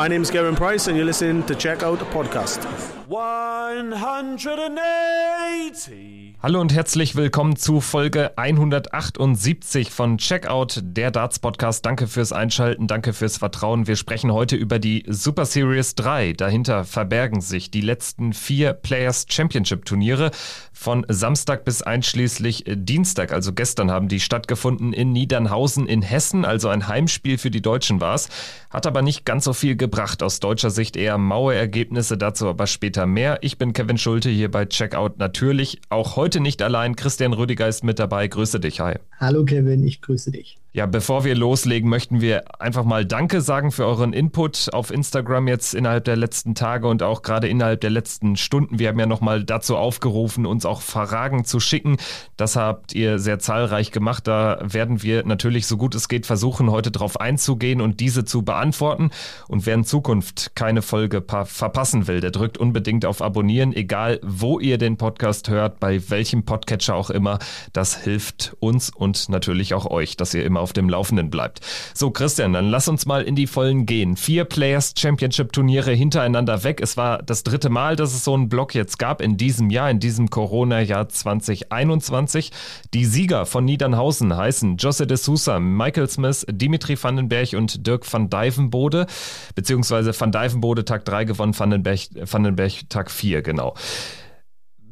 My name is Gavin Price, and you're listening to Check Out Podcast. 180. Hallo und herzlich willkommen zu Folge 178 von Checkout, der Darts Podcast. Danke fürs Einschalten, danke fürs Vertrauen. Wir sprechen heute über die Super Series 3. Dahinter verbergen sich die letzten vier Players Championship Turniere von Samstag bis einschließlich Dienstag. Also gestern haben die stattgefunden in Niedernhausen in Hessen. Also ein Heimspiel für die Deutschen war es. Hat aber nicht ganz so viel gebracht. Aus deutscher Sicht eher maue Ergebnisse, dazu aber später mehr. Ich bin Kevin Schulte hier bei Checkout natürlich. Auch heute nicht allein. Christian Rüdiger ist mit dabei. Grüße dich. Hi. Hallo Kevin, ich grüße dich. Ja, bevor wir loslegen, möchten wir einfach mal Danke sagen für euren Input auf Instagram jetzt innerhalb der letzten Tage und auch gerade innerhalb der letzten Stunden. Wir haben ja nochmal dazu aufgerufen, uns auch Fragen zu schicken. Das habt ihr sehr zahlreich gemacht. Da werden wir natürlich so gut es geht versuchen, heute drauf einzugehen und diese zu beantworten. Und wer in Zukunft keine Folge verpassen will, der drückt unbedingt auf Abonnieren, egal wo ihr den Podcast hört, bei welchem Podcatcher auch immer. Das hilft uns und natürlich auch euch, dass ihr immer auf dem Laufenden bleibt. So, Christian, dann lass uns mal in die Vollen gehen. Vier Players Championship Turniere hintereinander weg. Es war das dritte Mal, dass es so einen Block jetzt gab in diesem Jahr, in diesem Corona-Jahr 2021. Die Sieger von Niedernhausen heißen Jose de Sousa, Michael Smith, Dimitri Vandenberg und Dirk van Dijvenbode, beziehungsweise van Dijvenbode Tag 3 gewonnen, Vandenberg, Vandenberg Tag 4, genau.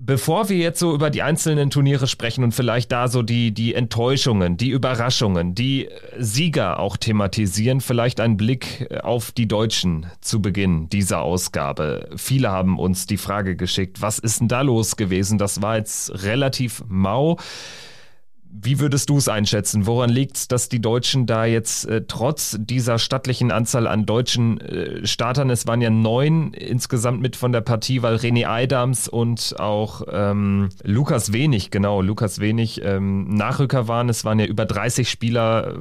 Bevor wir jetzt so über die einzelnen Turniere sprechen und vielleicht da so die, die Enttäuschungen, die Überraschungen, die Sieger auch thematisieren, vielleicht ein Blick auf die Deutschen zu Beginn dieser Ausgabe. Viele haben uns die Frage geschickt, was ist denn da los gewesen? Das war jetzt relativ mau. Wie würdest du es einschätzen? Woran liegt es, dass die Deutschen da jetzt äh, trotz dieser stattlichen Anzahl an deutschen äh, Startern, es waren ja neun insgesamt mit von der Partie, weil René Eidams und auch ähm, Lukas Wenig, genau, Lukas Wenig ähm, Nachrücker waren. Es waren ja über 30 Spieler,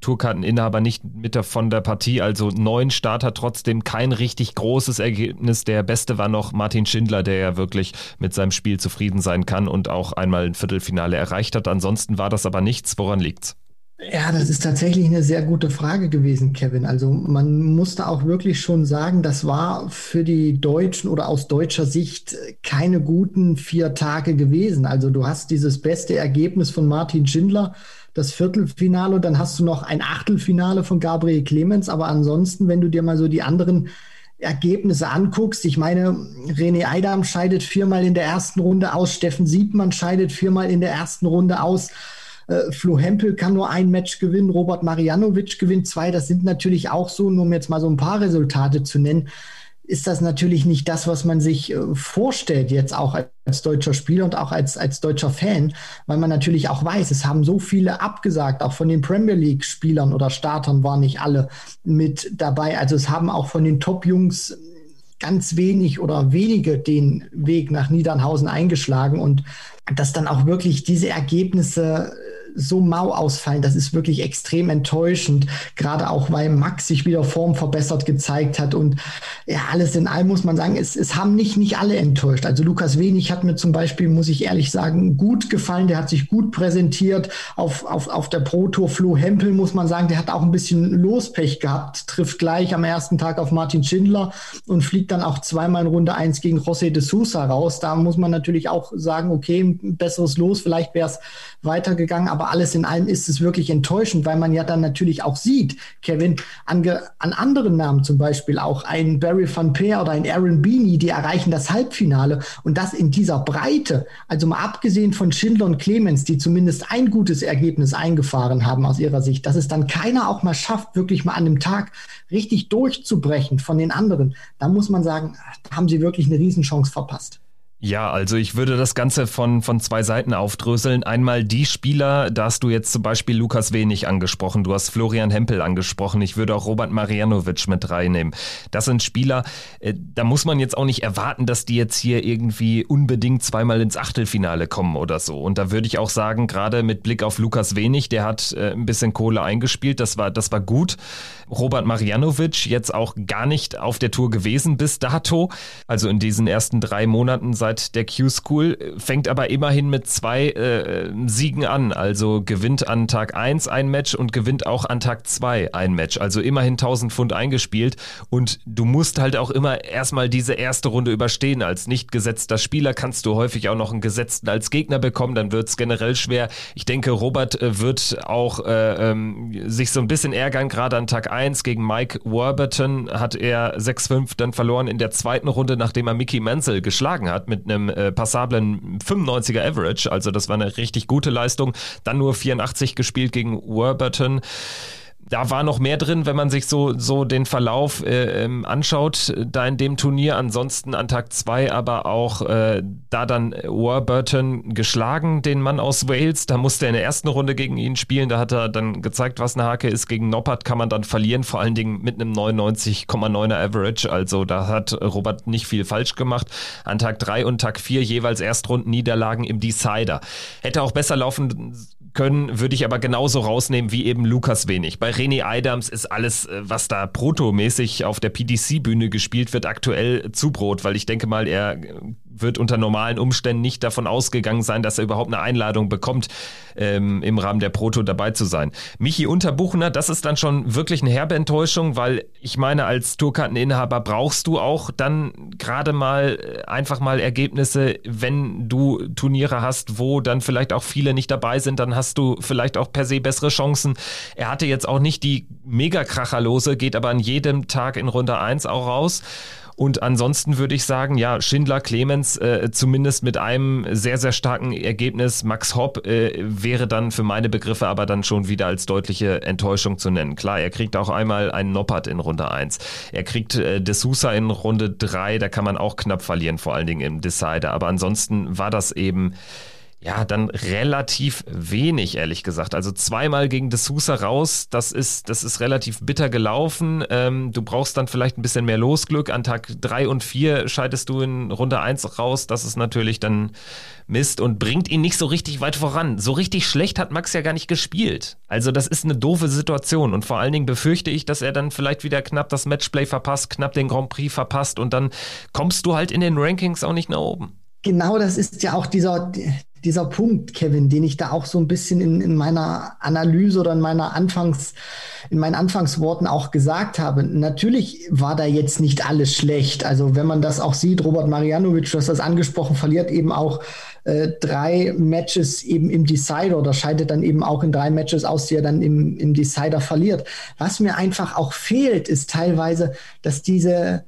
Tourkarteninhaber nicht mit von der Partie, also neun Starter, trotzdem kein richtig großes Ergebnis. Der beste war noch Martin Schindler, der ja wirklich mit seinem Spiel zufrieden sein kann und auch einmal ein Viertelfinale erreicht hat. Ansonsten Ansonsten war das aber nichts. Woran liegt's? Ja, das ist tatsächlich eine sehr gute Frage gewesen, Kevin. Also man musste auch wirklich schon sagen, das war für die Deutschen oder aus deutscher Sicht keine guten vier Tage gewesen. Also du hast dieses beste Ergebnis von Martin Schindler, das Viertelfinale, dann hast du noch ein Achtelfinale von Gabriel Clemens. Aber ansonsten, wenn du dir mal so die anderen Ergebnisse anguckst, ich meine, René Eidam scheidet viermal in der ersten Runde aus, Steffen Siebmann scheidet viermal in der ersten Runde aus. Äh, Flo Hempel kann nur ein Match gewinnen, Robert Marianovic gewinnt zwei. Das sind natürlich auch so, nur um jetzt mal so ein paar Resultate zu nennen, ist das natürlich nicht das, was man sich äh, vorstellt, jetzt auch als deutscher Spieler und auch als, als deutscher Fan, weil man natürlich auch weiß, es haben so viele abgesagt, auch von den Premier League-Spielern oder Startern waren nicht alle mit dabei. Also es haben auch von den Top-Jungs ganz wenig oder wenige den Weg nach Niedernhausen eingeschlagen und dass dann auch wirklich diese Ergebnisse so mau ausfallen, das ist wirklich extrem enttäuschend. Gerade auch, weil Max sich wieder Form verbessert gezeigt hat. Und ja, alles in allem muss man sagen, es, es haben nicht, nicht alle enttäuscht. Also Lukas Wenig hat mir zum Beispiel, muss ich ehrlich sagen, gut gefallen. Der hat sich gut präsentiert auf, auf, auf der Pro Tour. Flo Hempel, muss man sagen, der hat auch ein bisschen Lospech gehabt. Trifft gleich am ersten Tag auf Martin Schindler und fliegt dann auch zweimal in Runde eins gegen José de Sousa raus. Da muss man natürlich auch sagen, okay, ein besseres Los. Vielleicht wäre es weitergegangen. Aber aber alles in allem ist es wirklich enttäuschend, weil man ja dann natürlich auch sieht, Kevin, an, an anderen Namen zum Beispiel auch ein Barry Van Peer oder ein Aaron Beanie, die erreichen das Halbfinale und das in dieser Breite. Also mal abgesehen von Schindler und Clemens, die zumindest ein gutes Ergebnis eingefahren haben aus ihrer Sicht, dass es dann keiner auch mal schafft, wirklich mal an dem Tag richtig durchzubrechen von den anderen. Da muss man sagen, da haben sie wirklich eine Riesenchance verpasst. Ja, also ich würde das Ganze von, von zwei Seiten aufdröseln. Einmal die Spieler, da hast du jetzt zum Beispiel Lukas Wenig angesprochen, du hast Florian Hempel angesprochen, ich würde auch Robert Marianovic mit reinnehmen. Das sind Spieler, äh, da muss man jetzt auch nicht erwarten, dass die jetzt hier irgendwie unbedingt zweimal ins Achtelfinale kommen oder so. Und da würde ich auch sagen, gerade mit Blick auf Lukas Wenig, der hat äh, ein bisschen Kohle eingespielt, das war, das war gut. Robert Marianovic jetzt auch gar nicht auf der Tour gewesen bis dato, also in diesen ersten drei Monaten seit seit der Q-School, fängt aber immerhin mit zwei äh, Siegen an. Also gewinnt an Tag 1 ein Match und gewinnt auch an Tag 2 ein Match. Also immerhin 1000 Pfund eingespielt. Und du musst halt auch immer erstmal diese erste Runde überstehen. Als nicht gesetzter Spieler kannst du häufig auch noch einen Gesetzten als Gegner bekommen. Dann wird es generell schwer. Ich denke, Robert äh, wird auch äh, ähm, sich so ein bisschen ärgern. Gerade an Tag 1 gegen Mike Warburton hat er 6-5 dann verloren in der zweiten Runde, nachdem er Mickey Menzel geschlagen hat mit einem äh, passablen 95er Average. Also das war eine richtig gute Leistung. Dann nur 84 gespielt gegen Warburton da war noch mehr drin, wenn man sich so, so den Verlauf äh, ähm, anschaut, da in dem Turnier. Ansonsten an Tag 2 aber auch äh, da dann Warburton geschlagen, den Mann aus Wales. Da musste er in der ersten Runde gegen ihn spielen. Da hat er dann gezeigt, was eine Hake ist. Gegen Noppert kann man dann verlieren, vor allen Dingen mit einem 99,9er Average. Also da hat Robert nicht viel falsch gemacht. An Tag 3 und Tag 4 jeweils Erstrunden-Niederlagen im Decider. Hätte auch besser laufen können, würde ich aber genauso rausnehmen wie eben Lukas Wenig. Bei René Adams ist alles, äh, was da protomäßig auf der PDC-Bühne gespielt wird, aktuell zu Brot, weil ich denke mal, er wird unter normalen Umständen nicht davon ausgegangen sein, dass er überhaupt eine Einladung bekommt, ähm, im Rahmen der Proto dabei zu sein. Michi Unterbuchner, das ist dann schon wirklich eine herbe Enttäuschung, weil ich meine, als Tourkarteninhaber brauchst du auch dann gerade mal äh, einfach mal Ergebnisse, wenn du Turniere hast, wo dann vielleicht auch viele nicht dabei sind, dann hast du vielleicht auch per se bessere Chancen. Er hatte jetzt auch nicht die Mega-Kracherlose, geht aber an jedem Tag in Runde 1 auch raus. Und ansonsten würde ich sagen, ja, Schindler, Clemens, äh, zumindest mit einem sehr, sehr starken Ergebnis. Max Hopp äh, wäre dann für meine Begriffe aber dann schon wieder als deutliche Enttäuschung zu nennen. Klar, er kriegt auch einmal einen Noppert in Runde 1. Er kriegt äh, De Sousa in Runde 3, da kann man auch knapp verlieren, vor allen Dingen im Decider. Aber ansonsten war das eben ja, dann relativ wenig, ehrlich gesagt. Also zweimal gegen D'Souza raus, das ist, das ist relativ bitter gelaufen. Ähm, du brauchst dann vielleicht ein bisschen mehr Losglück. An Tag drei und vier scheidest du in Runde eins raus. Das ist natürlich dann Mist und bringt ihn nicht so richtig weit voran. So richtig schlecht hat Max ja gar nicht gespielt. Also das ist eine doofe Situation und vor allen Dingen befürchte ich, dass er dann vielleicht wieder knapp das Matchplay verpasst, knapp den Grand Prix verpasst und dann kommst du halt in den Rankings auch nicht nach oben. Genau, das ist ja auch dieser, dieser Punkt, Kevin, den ich da auch so ein bisschen in, in meiner Analyse oder in meiner Anfangs, in meinen Anfangsworten auch gesagt habe. Natürlich war da jetzt nicht alles schlecht. Also wenn man das auch sieht, Robert Marianovic, du hast das angesprochen, verliert eben auch äh, drei Matches eben im Decider oder scheidet dann eben auch in drei Matches aus, die er dann im, im Decider verliert. Was mir einfach auch fehlt, ist teilweise, dass diese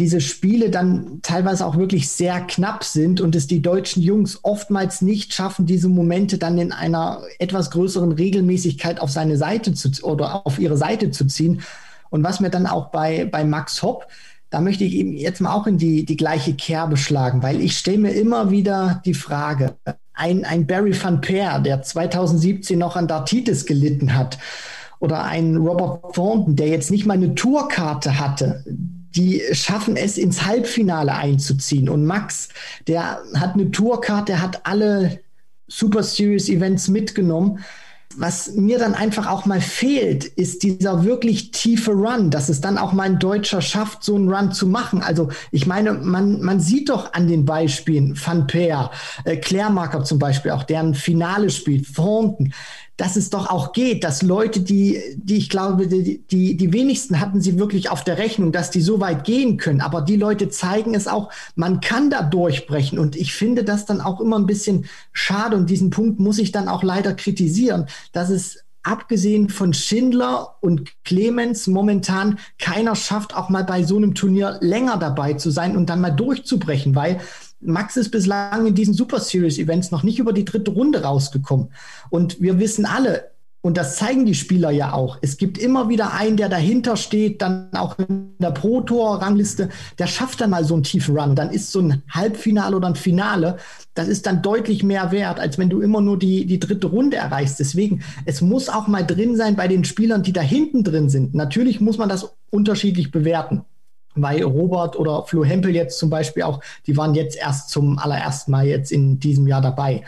diese Spiele dann teilweise auch wirklich sehr knapp sind und es die deutschen Jungs oftmals nicht schaffen, diese Momente dann in einer etwas größeren Regelmäßigkeit auf seine Seite zu oder auf ihre Seite zu ziehen. Und was mir dann auch bei, bei Max Hopp, da möchte ich eben jetzt mal auch in die, die gleiche Kerbe schlagen, weil ich stelle mir immer wieder die Frage, ein, ein Barry van Peer, der 2017 noch an Dartitis gelitten hat, oder ein Robert Thornton, der jetzt nicht mal eine Tourkarte hatte, die schaffen es ins Halbfinale einzuziehen. Und Max, der hat eine Tourkarte, der hat alle Super Series Events mitgenommen. Was mir dann einfach auch mal fehlt, ist dieser wirklich tiefe Run, dass es dann auch mal ein Deutscher schafft, so einen Run zu machen. Also ich meine, man, man sieht doch an den Beispielen Van Peer, äh, Klärmarker zum Beispiel, auch deren Finale spielt, Thornton dass es doch auch geht, dass Leute, die, die ich glaube, die, die, die wenigsten hatten sie wirklich auf der Rechnung, dass die so weit gehen können. Aber die Leute zeigen es auch, man kann da durchbrechen. Und ich finde das dann auch immer ein bisschen schade. Und diesen Punkt muss ich dann auch leider kritisieren, dass es abgesehen von Schindler und Clemens momentan keiner schafft, auch mal bei so einem Turnier länger dabei zu sein und dann mal durchzubrechen, weil Max ist bislang in diesen Super Series Events noch nicht über die dritte Runde rausgekommen. Und wir wissen alle, und das zeigen die Spieler ja auch. Es gibt immer wieder einen, der dahinter steht, dann auch in der Pro Tour Rangliste, der schafft dann mal so einen tiefen Run. Dann ist so ein Halbfinale oder ein Finale, das ist dann deutlich mehr wert, als wenn du immer nur die, die dritte Runde erreichst. Deswegen, es muss auch mal drin sein bei den Spielern, die da hinten drin sind. Natürlich muss man das unterschiedlich bewerten weil Robert oder Flo Hempel jetzt zum Beispiel auch, die waren jetzt erst zum allerersten Mal jetzt in diesem Jahr dabei.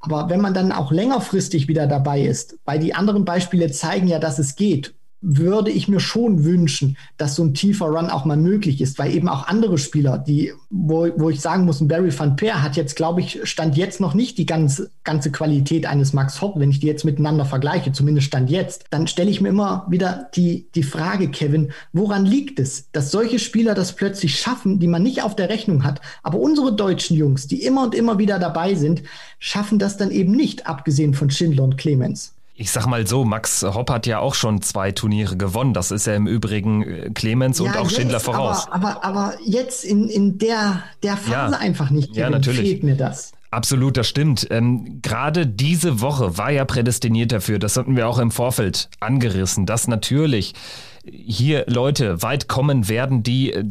Aber wenn man dann auch längerfristig wieder dabei ist, weil die anderen Beispiele zeigen ja, dass es geht. Würde ich mir schon wünschen, dass so ein tiefer Run auch mal möglich ist, weil eben auch andere Spieler, die, wo, wo ich sagen muss, ein Barry van Peer hat jetzt, glaube ich, stand jetzt noch nicht die ganze, ganze Qualität eines Max Hopp, wenn ich die jetzt miteinander vergleiche, zumindest stand jetzt, dann stelle ich mir immer wieder die, die Frage, Kevin, woran liegt es, dass solche Spieler das plötzlich schaffen, die man nicht auf der Rechnung hat, aber unsere deutschen Jungs, die immer und immer wieder dabei sind, schaffen das dann eben nicht, abgesehen von Schindler und Clemens. Ich sag mal so, Max Hopp hat ja auch schon zwei Turniere gewonnen. Das ist ja im Übrigen äh, Clemens ja, und auch jetzt, Schindler voraus. Aber, aber, aber jetzt in, in der, der Phase ja, einfach nicht. Ja, natürlich. Fehlt mir das. Absolut, das stimmt. Ähm, Gerade diese Woche war ja prädestiniert dafür, das hatten wir auch im Vorfeld angerissen, dass natürlich hier Leute weit kommen werden, die äh,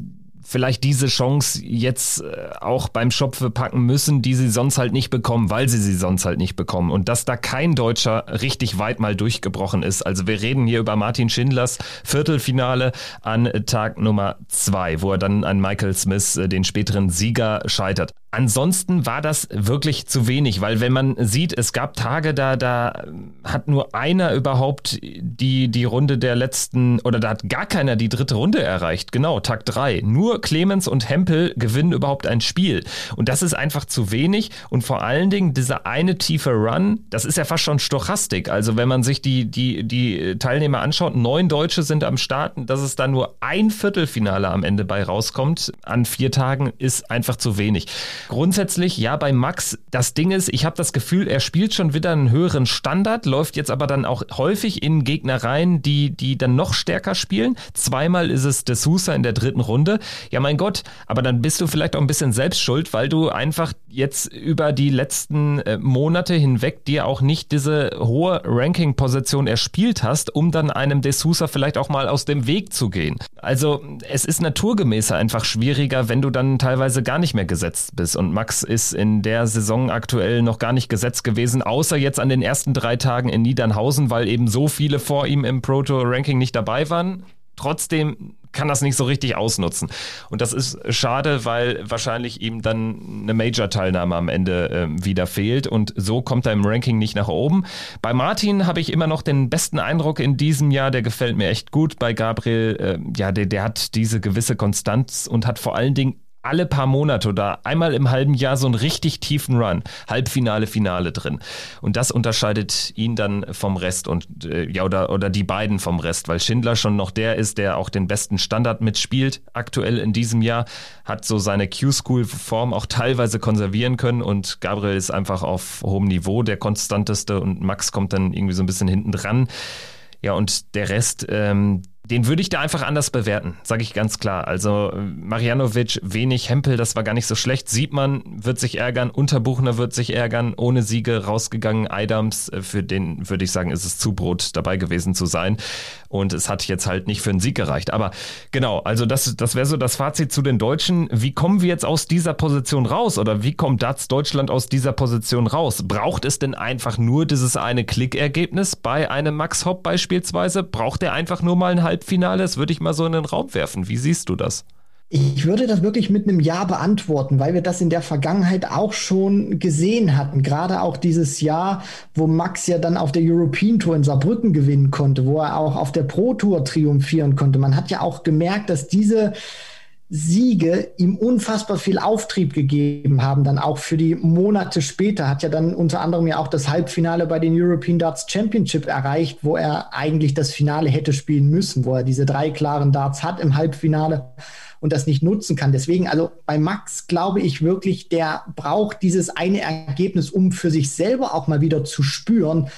vielleicht diese Chance jetzt äh, auch beim Schopfe packen müssen, die sie sonst halt nicht bekommen, weil sie sie sonst halt nicht bekommen. Und dass da kein Deutscher richtig weit mal durchgebrochen ist. Also wir reden hier über Martin Schindlers Viertelfinale an Tag Nummer zwei, wo er dann an Michael Smith, äh, den späteren Sieger, scheitert. Ansonsten war das wirklich zu wenig, weil wenn man sieht, es gab Tage, da, da hat nur einer überhaupt die, die Runde der letzten, oder da hat gar keiner die dritte Runde erreicht. Genau, Tag drei. Nur Clemens und Hempel gewinnen überhaupt ein Spiel. Und das ist einfach zu wenig. Und vor allen Dingen dieser eine tiefe Run, das ist ja fast schon Stochastik. Also wenn man sich die, die, die Teilnehmer anschaut, neun Deutsche sind am Start, dass es da nur ein Viertelfinale am Ende bei rauskommt, an vier Tagen, ist einfach zu wenig. Grundsätzlich, ja, bei Max, das Ding ist, ich habe das Gefühl, er spielt schon wieder einen höheren Standard, läuft jetzt aber dann auch häufig in Gegner rein, die, die dann noch stärker spielen. Zweimal ist es De Sousa in der dritten Runde. Ja, mein Gott, aber dann bist du vielleicht auch ein bisschen selbst schuld, weil du einfach jetzt über die letzten äh, Monate hinweg dir auch nicht diese hohe Ranking-Position erspielt hast, um dann einem De Sousa vielleicht auch mal aus dem Weg zu gehen. Also es ist naturgemäßer einfach schwieriger, wenn du dann teilweise gar nicht mehr gesetzt bist. Und Max ist in der Saison aktuell noch gar nicht gesetzt gewesen, außer jetzt an den ersten drei Tagen in Niedernhausen, weil eben so viele vor ihm im Proto-Ranking nicht dabei waren. Trotzdem kann das nicht so richtig ausnutzen. Und das ist schade, weil wahrscheinlich ihm dann eine Major-Teilnahme am Ende äh, wieder fehlt und so kommt er im Ranking nicht nach oben. Bei Martin habe ich immer noch den besten Eindruck in diesem Jahr, der gefällt mir echt gut. Bei Gabriel, äh, ja, der, der hat diese gewisse Konstanz und hat vor allen Dingen alle paar Monate oder einmal im halben Jahr so einen richtig tiefen Run, Halbfinale, Finale drin. Und das unterscheidet ihn dann vom Rest und äh, ja oder oder die beiden vom Rest, weil Schindler schon noch der ist, der auch den besten Standard mitspielt aktuell in diesem Jahr, hat so seine Q-School-Form auch teilweise konservieren können und Gabriel ist einfach auf hohem Niveau der konstanteste und Max kommt dann irgendwie so ein bisschen hinten dran. Ja, und der Rest, ähm, den würde ich da einfach anders bewerten, sage ich ganz klar. Also Marianovic, wenig Hempel, das war gar nicht so schlecht. Sieht man, wird sich ärgern, Unterbuchner wird sich ärgern, ohne Siege rausgegangen. Eidams, äh, für den würde ich sagen, ist es Zubrot dabei gewesen zu sein. Und es hat jetzt halt nicht für einen Sieg gereicht. Aber genau, also das, das wäre so das Fazit zu den Deutschen. Wie kommen wir jetzt aus dieser Position raus? Oder wie kommt DATS Deutschland aus dieser Position raus? Braucht es denn einfach nur dieses eine Klickergebnis bei einem Max Hopp beispielsweise? Braucht er einfach nur mal ein halb Halbfinale? Das würde ich mal so in den Raum werfen. Wie siehst du das? Ich würde das wirklich mit einem Ja beantworten, weil wir das in der Vergangenheit auch schon gesehen hatten. Gerade auch dieses Jahr, wo Max ja dann auf der European Tour in Saarbrücken gewinnen konnte, wo er auch auf der Pro Tour triumphieren konnte. Man hat ja auch gemerkt, dass diese Siege ihm unfassbar viel Auftrieb gegeben haben, dann auch für die Monate später. Hat ja dann unter anderem ja auch das Halbfinale bei den European Darts Championship erreicht, wo er eigentlich das Finale hätte spielen müssen, wo er diese drei klaren Darts hat im Halbfinale und das nicht nutzen kann. Deswegen, also bei Max glaube ich wirklich, der braucht dieses eine Ergebnis, um für sich selber auch mal wieder zu spüren,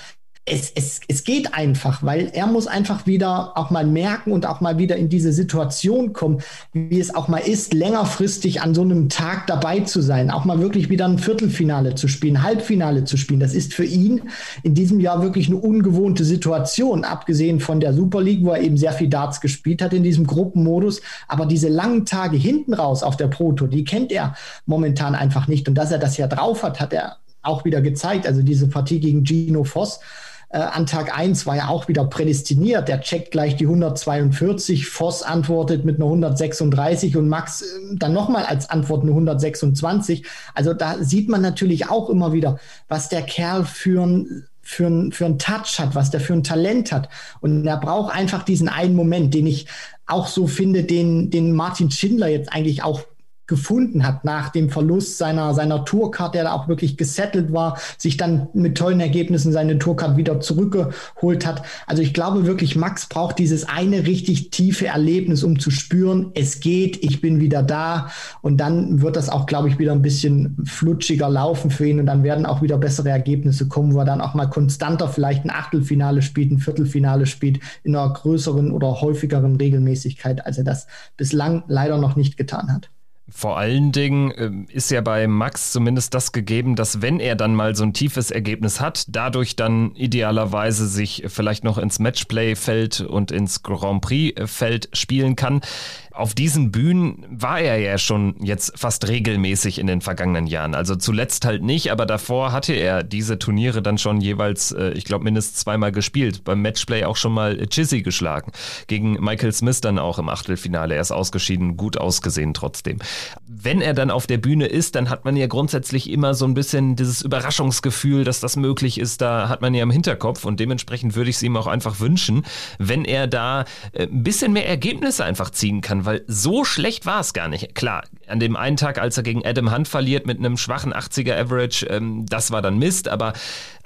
es, es, es geht einfach, weil er muss einfach wieder auch mal merken und auch mal wieder in diese Situation kommen, wie es auch mal ist, längerfristig an so einem Tag dabei zu sein, auch mal wirklich wieder ein Viertelfinale zu spielen, Halbfinale zu spielen. Das ist für ihn in diesem Jahr wirklich eine ungewohnte Situation, abgesehen von der Super League, wo er eben sehr viel Darts gespielt hat in diesem Gruppenmodus. Aber diese langen Tage hinten raus auf der Pro Tour, die kennt er momentan einfach nicht. Und dass er das ja drauf hat, hat er auch wieder gezeigt. Also diese Partie gegen Gino Voss, äh, an Tag 1 war ja auch wieder prädestiniert. Der checkt gleich die 142, Voss antwortet mit einer 136 und Max äh, dann nochmal als Antwort eine 126. Also da sieht man natürlich auch immer wieder, was der Kerl für ein für ein, für ein Touch hat, was der für ein Talent hat. Und er braucht einfach diesen einen Moment, den ich auch so finde, den, den Martin Schindler jetzt eigentlich auch gefunden hat nach dem Verlust seiner, seiner Tourcard, der da auch wirklich gesettelt war, sich dann mit tollen Ergebnissen seine Tourcard wieder zurückgeholt hat. Also ich glaube wirklich, Max braucht dieses eine richtig tiefe Erlebnis, um zu spüren, es geht, ich bin wieder da. Und dann wird das auch, glaube ich, wieder ein bisschen flutschiger laufen für ihn und dann werden auch wieder bessere Ergebnisse kommen, wo er dann auch mal konstanter vielleicht ein Achtelfinale spielt, ein Viertelfinale spielt, in einer größeren oder häufigeren Regelmäßigkeit, als er das bislang leider noch nicht getan hat. Vor allen Dingen äh, ist ja bei Max zumindest das gegeben, dass wenn er dann mal so ein tiefes Ergebnis hat, dadurch dann idealerweise sich vielleicht noch ins Matchplay-Feld und ins Grand Prix-Feld spielen kann auf diesen Bühnen war er ja schon jetzt fast regelmäßig in den vergangenen Jahren. Also zuletzt halt nicht, aber davor hatte er diese Turniere dann schon jeweils, äh, ich glaube, mindestens zweimal gespielt. Beim Matchplay auch schon mal Chizzy geschlagen. Gegen Michael Smith dann auch im Achtelfinale. Er ist ausgeschieden, gut ausgesehen trotzdem. Wenn er dann auf der Bühne ist, dann hat man ja grundsätzlich immer so ein bisschen dieses Überraschungsgefühl, dass das möglich ist. Da hat man ja im Hinterkopf und dementsprechend würde ich es ihm auch einfach wünschen, wenn er da äh, ein bisschen mehr Ergebnisse einfach ziehen kann weil so schlecht war es gar nicht. Klar, an dem einen Tag, als er gegen Adam Hunt verliert mit einem schwachen 80er Average, ähm, das war dann Mist, aber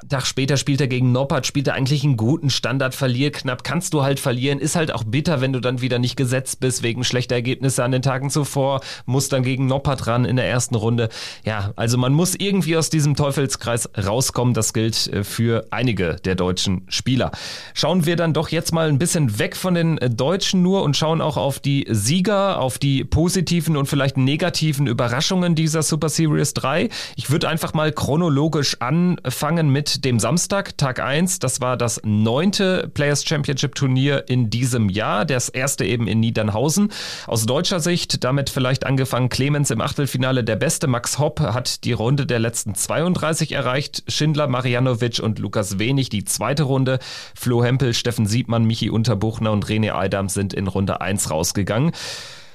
Tag später spielt er gegen Noppert, spielt er eigentlich einen guten Standard, verliert knapp, kannst du halt verlieren, ist halt auch bitter, wenn du dann wieder nicht gesetzt bist wegen schlechter Ergebnisse an den Tagen zuvor, musst dann gegen Noppert ran in der ersten Runde. Ja, also man muss irgendwie aus diesem Teufelskreis rauskommen, das gilt äh, für einige der deutschen Spieler. Schauen wir dann doch jetzt mal ein bisschen weg von den äh, Deutschen nur und schauen auch auf die Sieger, auf die positiven und vielleicht negativen Überraschungen dieser Super Series 3. Ich würde einfach mal chronologisch anfangen mit dem Samstag, Tag 1. Das war das neunte Players Championship Turnier in diesem Jahr. Das erste eben in Niedernhausen. Aus deutscher Sicht damit vielleicht angefangen Clemens im Achtelfinale der Beste. Max Hopp hat die Runde der letzten 32 erreicht. Schindler, Marianovic und Lukas Wenig die zweite Runde. Flo Hempel, Steffen Siebmann, Michi Unterbuchner und René Eidam sind in Runde 1 rausgegangen.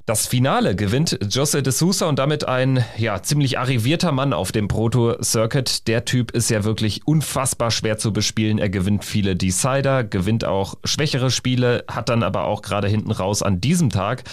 Das Finale gewinnt Jose de Sousa und damit ein ja, ziemlich arrivierter Mann auf dem Proto Circuit. Der Typ ist ja wirklich unfassbar schwer zu bespielen. Er gewinnt viele Decider, gewinnt auch schwächere Spiele, hat dann aber auch gerade hinten raus an diesem Tag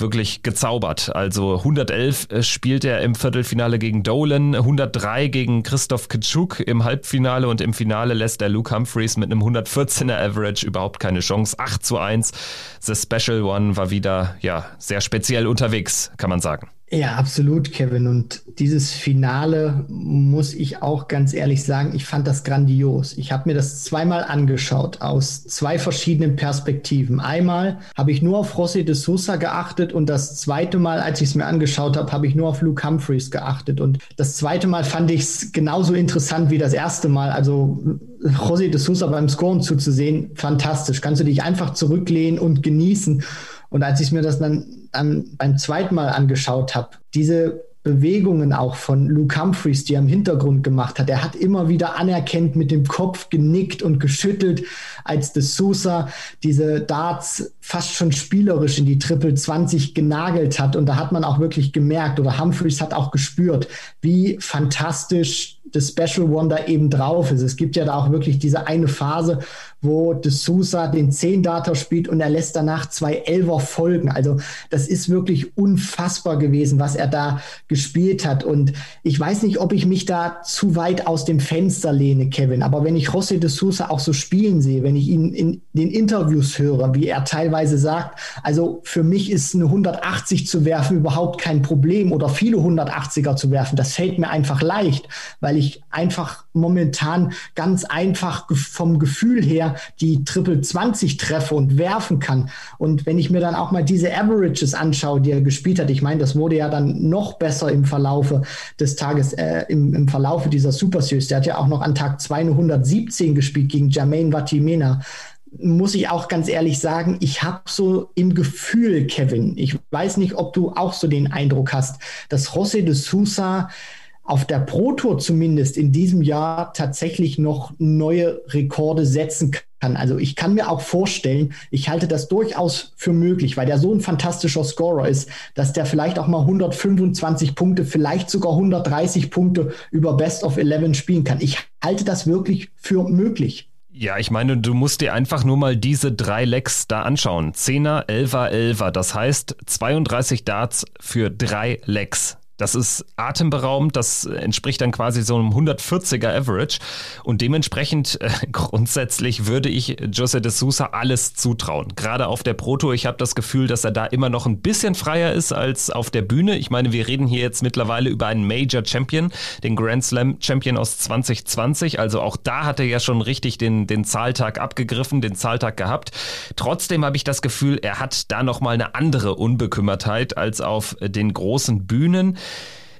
wirklich gezaubert. Also 111 äh, spielt er im Viertelfinale gegen Dolan, 103 gegen Christoph Kitschuk im Halbfinale und im Finale lässt er Luke Humphreys mit einem 114er Average überhaupt keine Chance. 8 zu 1. The Special One war wieder, ja, sehr speziell unterwegs, kann man sagen. Ja, absolut, Kevin. Und dieses Finale muss ich auch ganz ehrlich sagen, ich fand das grandios. Ich habe mir das zweimal angeschaut aus zwei verschiedenen Perspektiven. Einmal habe ich nur auf Rossi de Sousa geachtet und das zweite Mal, als ich es mir angeschaut habe, habe ich nur auf Luke Humphreys geachtet. Und das zweite Mal fand ich es genauso interessant wie das erste Mal. Also Rossi de Sousa beim Scoren zuzusehen, fantastisch. Kannst du dich einfach zurücklehnen und genießen. Und als ich mir das dann, dann beim zweiten Mal angeschaut habe, diese Bewegungen auch von Luke Humphreys, die er im Hintergrund gemacht hat. Er hat immer wieder anerkennt mit dem Kopf genickt und geschüttelt, als de Sousa diese Darts fast schon spielerisch in die Triple 20 genagelt hat. Und da hat man auch wirklich gemerkt, oder Humphreys hat auch gespürt, wie fantastisch das Special Wonder eben drauf ist. Es gibt ja da auch wirklich diese eine Phase, wo De Sousa den 10-Data spielt und er lässt danach zwei Elver folgen. Also das ist wirklich unfassbar gewesen, was er da gespielt hat. Und ich weiß nicht, ob ich mich da zu weit aus dem Fenster lehne, Kevin. Aber wenn ich José De Sousa auch so spielen sehe, wenn ich ihn in den Interviews höre, wie er teilweise sagt, also für mich ist eine 180 zu werfen überhaupt kein Problem oder viele 180er zu werfen. Das fällt mir einfach leicht, weil ich einfach momentan ganz einfach vom Gefühl her die Triple 20 treffe und werfen kann. Und wenn ich mir dann auch mal diese Averages anschaue, die er gespielt hat, ich meine, das wurde ja dann noch besser im Verlaufe des Tages, äh, im, im Verlaufe dieser Super Series. Der hat ja auch noch an Tag 217 gespielt gegen Jermaine Vatimena muss ich auch ganz ehrlich sagen, ich habe so im Gefühl, Kevin, ich weiß nicht, ob du auch so den Eindruck hast, dass José de Sousa auf der Pro Tour zumindest in diesem Jahr tatsächlich noch neue Rekorde setzen kann. Also ich kann mir auch vorstellen, ich halte das durchaus für möglich, weil der so ein fantastischer Scorer ist, dass der vielleicht auch mal 125 Punkte, vielleicht sogar 130 Punkte über Best of 11 spielen kann. Ich halte das wirklich für möglich. Ja, ich meine, du musst dir einfach nur mal diese drei Lecks da anschauen. Zehner, Elfer, Elfer. Das heißt 32 Darts für drei Lecks. Das ist atemberaubend, das entspricht dann quasi so einem 140er Average und dementsprechend äh, grundsätzlich würde ich Jose de Sousa alles zutrauen. Gerade auf der Pro Tour, ich habe das Gefühl, dass er da immer noch ein bisschen freier ist als auf der Bühne. Ich meine, wir reden hier jetzt mittlerweile über einen Major Champion, den Grand Slam Champion aus 2020, also auch da hat er ja schon richtig den, den Zahltag abgegriffen, den Zahltag gehabt. Trotzdem habe ich das Gefühl, er hat da nochmal eine andere Unbekümmertheit als auf den großen Bühnen.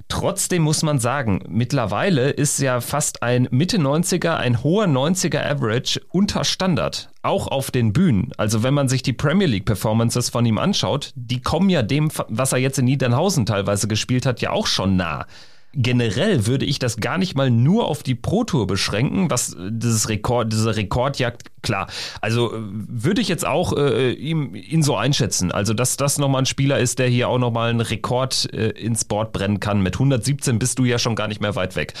Trotzdem muss man sagen, mittlerweile ist ja fast ein Mitte 90er, ein hoher 90er Average unter Standard. Auch auf den Bühnen. Also wenn man sich die Premier League Performances von ihm anschaut, die kommen ja dem, was er jetzt in Niedernhausen teilweise gespielt hat, ja auch schon nah. Generell würde ich das gar nicht mal nur auf die Pro Tour beschränken, was dieses Rekord, diese Rekordjagd, klar. Also würde ich jetzt auch äh, ihm, ihn so einschätzen. Also, dass das nochmal ein Spieler ist, der hier auch nochmal einen Rekord äh, ins Board brennen kann. Mit 117 bist du ja schon gar nicht mehr weit weg.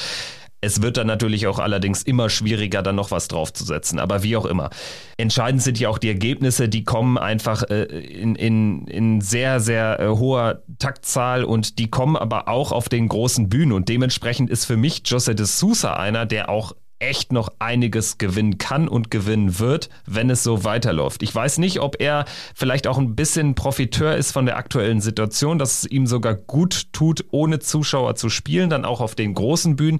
Es wird dann natürlich auch allerdings immer schwieriger, dann noch was draufzusetzen. Aber wie auch immer. Entscheidend sind ja auch die Ergebnisse, die kommen einfach äh, in, in, in sehr, sehr äh, hoher Taktzahl und die kommen aber auch auf den großen Bühnen. Und dementsprechend ist für mich Jose de Sousa einer, der auch echt noch einiges gewinnen kann und gewinnen wird, wenn es so weiterläuft. Ich weiß nicht, ob er vielleicht auch ein bisschen Profiteur ist von der aktuellen Situation, dass es ihm sogar gut tut, ohne Zuschauer zu spielen, dann auch auf den großen Bühnen.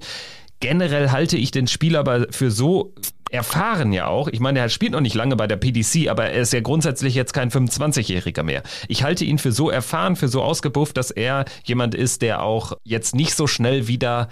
Generell halte ich den Spieler aber für so erfahren ja auch. Ich meine, er spielt noch nicht lange bei der PDC, aber er ist ja grundsätzlich jetzt kein 25-Jähriger mehr. Ich halte ihn für so erfahren, für so ausgebufft, dass er jemand ist, der auch jetzt nicht so schnell wieder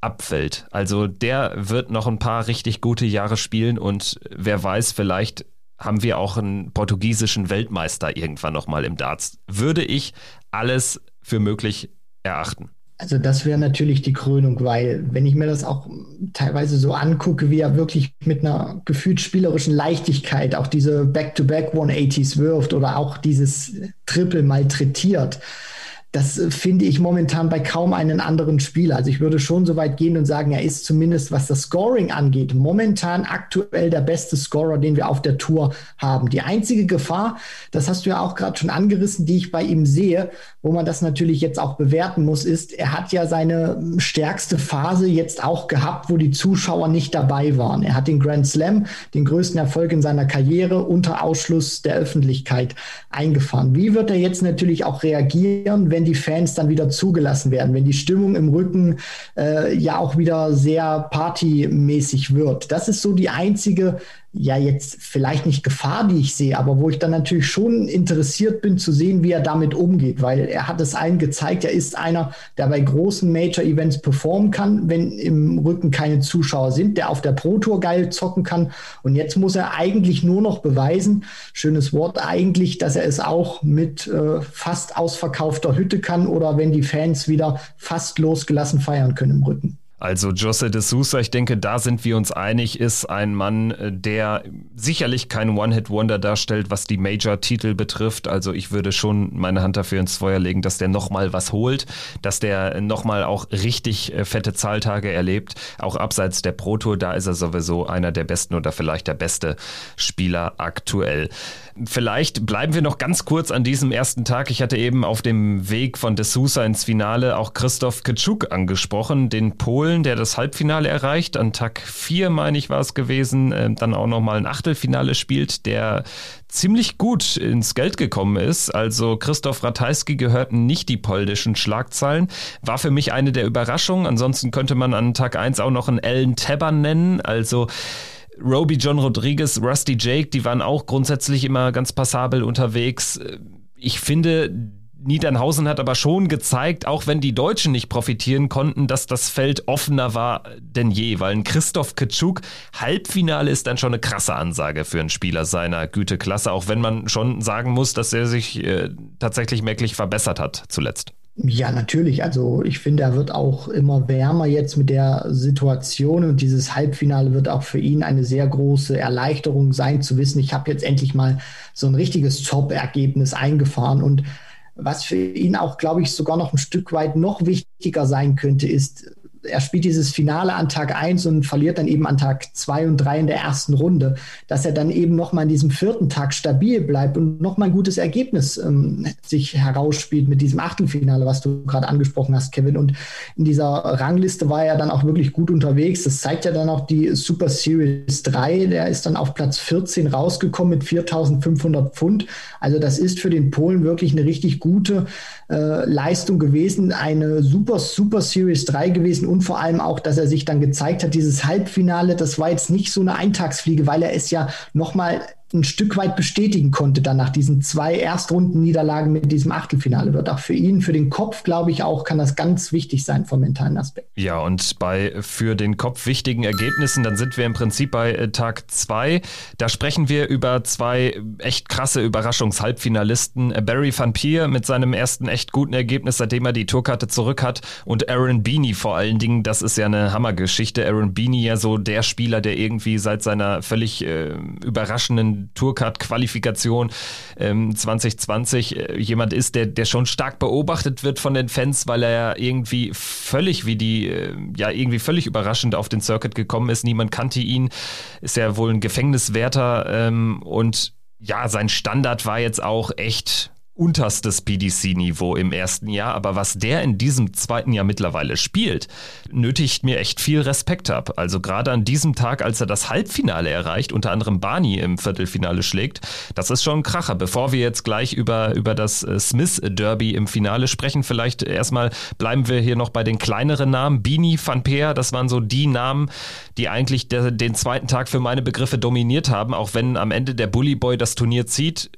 abfällt. Also der wird noch ein paar richtig gute Jahre spielen und wer weiß, vielleicht haben wir auch einen portugiesischen Weltmeister irgendwann nochmal im Darts. Würde ich alles für möglich erachten. Also das wäre natürlich die Krönung, weil wenn ich mir das auch teilweise so angucke, wie er wirklich mit einer gefühlt spielerischen Leichtigkeit auch diese Back-to-Back 180s wirft oder auch dieses Triple malträtiert, das äh, finde ich momentan bei kaum einem anderen Spieler. Also ich würde schon so weit gehen und sagen, er ist zumindest, was das Scoring angeht, momentan aktuell der beste Scorer, den wir auf der Tour haben. Die einzige Gefahr, das hast du ja auch gerade schon angerissen, die ich bei ihm sehe, wo man das natürlich jetzt auch bewerten muss, ist, er hat ja seine stärkste Phase jetzt auch gehabt, wo die Zuschauer nicht dabei waren. Er hat den Grand Slam, den größten Erfolg in seiner Karriere, unter Ausschluss der Öffentlichkeit eingefahren. Wie wird er jetzt natürlich auch reagieren, wenn die Fans dann wieder zugelassen werden, wenn die Stimmung im Rücken äh, ja auch wieder sehr partymäßig wird? Das ist so die einzige ja jetzt vielleicht nicht Gefahr, die ich sehe, aber wo ich dann natürlich schon interessiert bin zu sehen, wie er damit umgeht, weil er hat es allen gezeigt, er ist einer, der bei großen Major-Events performen kann, wenn im Rücken keine Zuschauer sind, der auf der Pro Tour geil zocken kann und jetzt muss er eigentlich nur noch beweisen, schönes Wort eigentlich, dass er es auch mit äh, fast ausverkaufter Hütte kann oder wenn die Fans wieder fast losgelassen feiern können im Rücken. Also Jose de Sousa, ich denke, da sind wir uns einig, ist ein Mann, äh, der sicherlich kein One-Hit-Wonder darstellt, was die Major-Titel betrifft. Also ich würde schon meine Hand dafür ins Feuer legen, dass der nochmal was holt, dass der nochmal auch richtig äh, fette Zahltage erlebt. Auch abseits der Pro Tour, da ist er sowieso einer der besten oder vielleicht der beste Spieler aktuell. Vielleicht bleiben wir noch ganz kurz an diesem ersten Tag. Ich hatte eben auf dem Weg von De Sousa ins Finale auch Christoph Kitschuk angesprochen, den Polen, der das Halbfinale erreicht. An Tag 4, meine ich, war es gewesen, äh, dann auch nochmal ein Achtelfinale spielt, der ziemlich gut ins Geld gekommen ist. Also Christoph Ratajski gehörten nicht die polnischen Schlagzeilen. War für mich eine der Überraschungen. Ansonsten könnte man an Tag 1 auch noch einen Ellen Tabber nennen. Also Roby John Rodriguez, Rusty Jake, die waren auch grundsätzlich immer ganz passabel unterwegs. Ich finde, Niedernhausen hat aber schon gezeigt, auch wenn die Deutschen nicht profitieren konnten, dass das Feld offener war denn je, weil ein Christoph Kitschuk Halbfinale ist dann schon eine krasse Ansage für einen Spieler seiner Güteklasse, auch wenn man schon sagen muss, dass er sich äh, tatsächlich merklich verbessert hat zuletzt. Ja, natürlich. Also ich finde, er wird auch immer wärmer jetzt mit der Situation und dieses Halbfinale wird auch für ihn eine sehr große Erleichterung sein, zu wissen, ich habe jetzt endlich mal so ein richtiges Top-Ergebnis eingefahren und was für ihn auch, glaube ich, sogar noch ein Stück weit noch wichtiger sein könnte, ist, er spielt dieses Finale an Tag 1 und verliert dann eben an Tag 2 und 3 in der ersten Runde, dass er dann eben nochmal an diesem vierten Tag stabil bleibt und nochmal ein gutes Ergebnis ähm, sich herausspielt mit diesem Achtelfinale, was du gerade angesprochen hast, Kevin. Und in dieser Rangliste war er dann auch wirklich gut unterwegs. Das zeigt ja dann auch die Super Series 3. Der ist dann auf Platz 14 rausgekommen mit 4500 Pfund. Also das ist für den Polen wirklich eine richtig gute äh, Leistung gewesen. Eine super, super Series 3 gewesen und vor allem auch, dass er sich dann gezeigt hat, dieses Halbfinale, das war jetzt nicht so eine Eintagsfliege, weil er es ja nochmal ein Stück weit bestätigen konnte dann nach diesen zwei Erstrundenniederlagen mit diesem Achtelfinale. Wird auch für ihn, für den Kopf, glaube ich, auch, kann das ganz wichtig sein vom mentalen Aspekt. Ja, und bei für den Kopf wichtigen Ergebnissen, dann sind wir im Prinzip bei äh, Tag zwei. Da sprechen wir über zwei echt krasse Überraschungshalbfinalisten. Äh, Barry Van Pier mit seinem ersten echt guten Ergebnis, seitdem er die Tourkarte zurück hat. Und Aaron Beanie vor allen Dingen, das ist ja eine Hammergeschichte. Aaron Beanie ja so der Spieler, der irgendwie seit seiner völlig äh, überraschenden Tourcard-Qualifikation ähm, 2020 äh, jemand ist, der, der schon stark beobachtet wird von den Fans, weil er ja irgendwie völlig wie die, äh, ja, irgendwie völlig überraschend auf den Circuit gekommen ist. Niemand kannte ihn, ist ja wohl ein Gefängniswärter ähm, und ja, sein Standard war jetzt auch echt unterstes PDC-Niveau im ersten Jahr, aber was der in diesem zweiten Jahr mittlerweile spielt, nötigt mir echt viel Respekt ab. Also gerade an diesem Tag, als er das Halbfinale erreicht, unter anderem Barney im Viertelfinale schlägt, das ist schon ein Kracher. Bevor wir jetzt gleich über, über das äh, Smith Derby im Finale sprechen, vielleicht erstmal bleiben wir hier noch bei den kleineren Namen. Bini, Van Peer, das waren so die Namen, die eigentlich der, den zweiten Tag für meine Begriffe dominiert haben, auch wenn am Ende der Bully Boy das Turnier zieht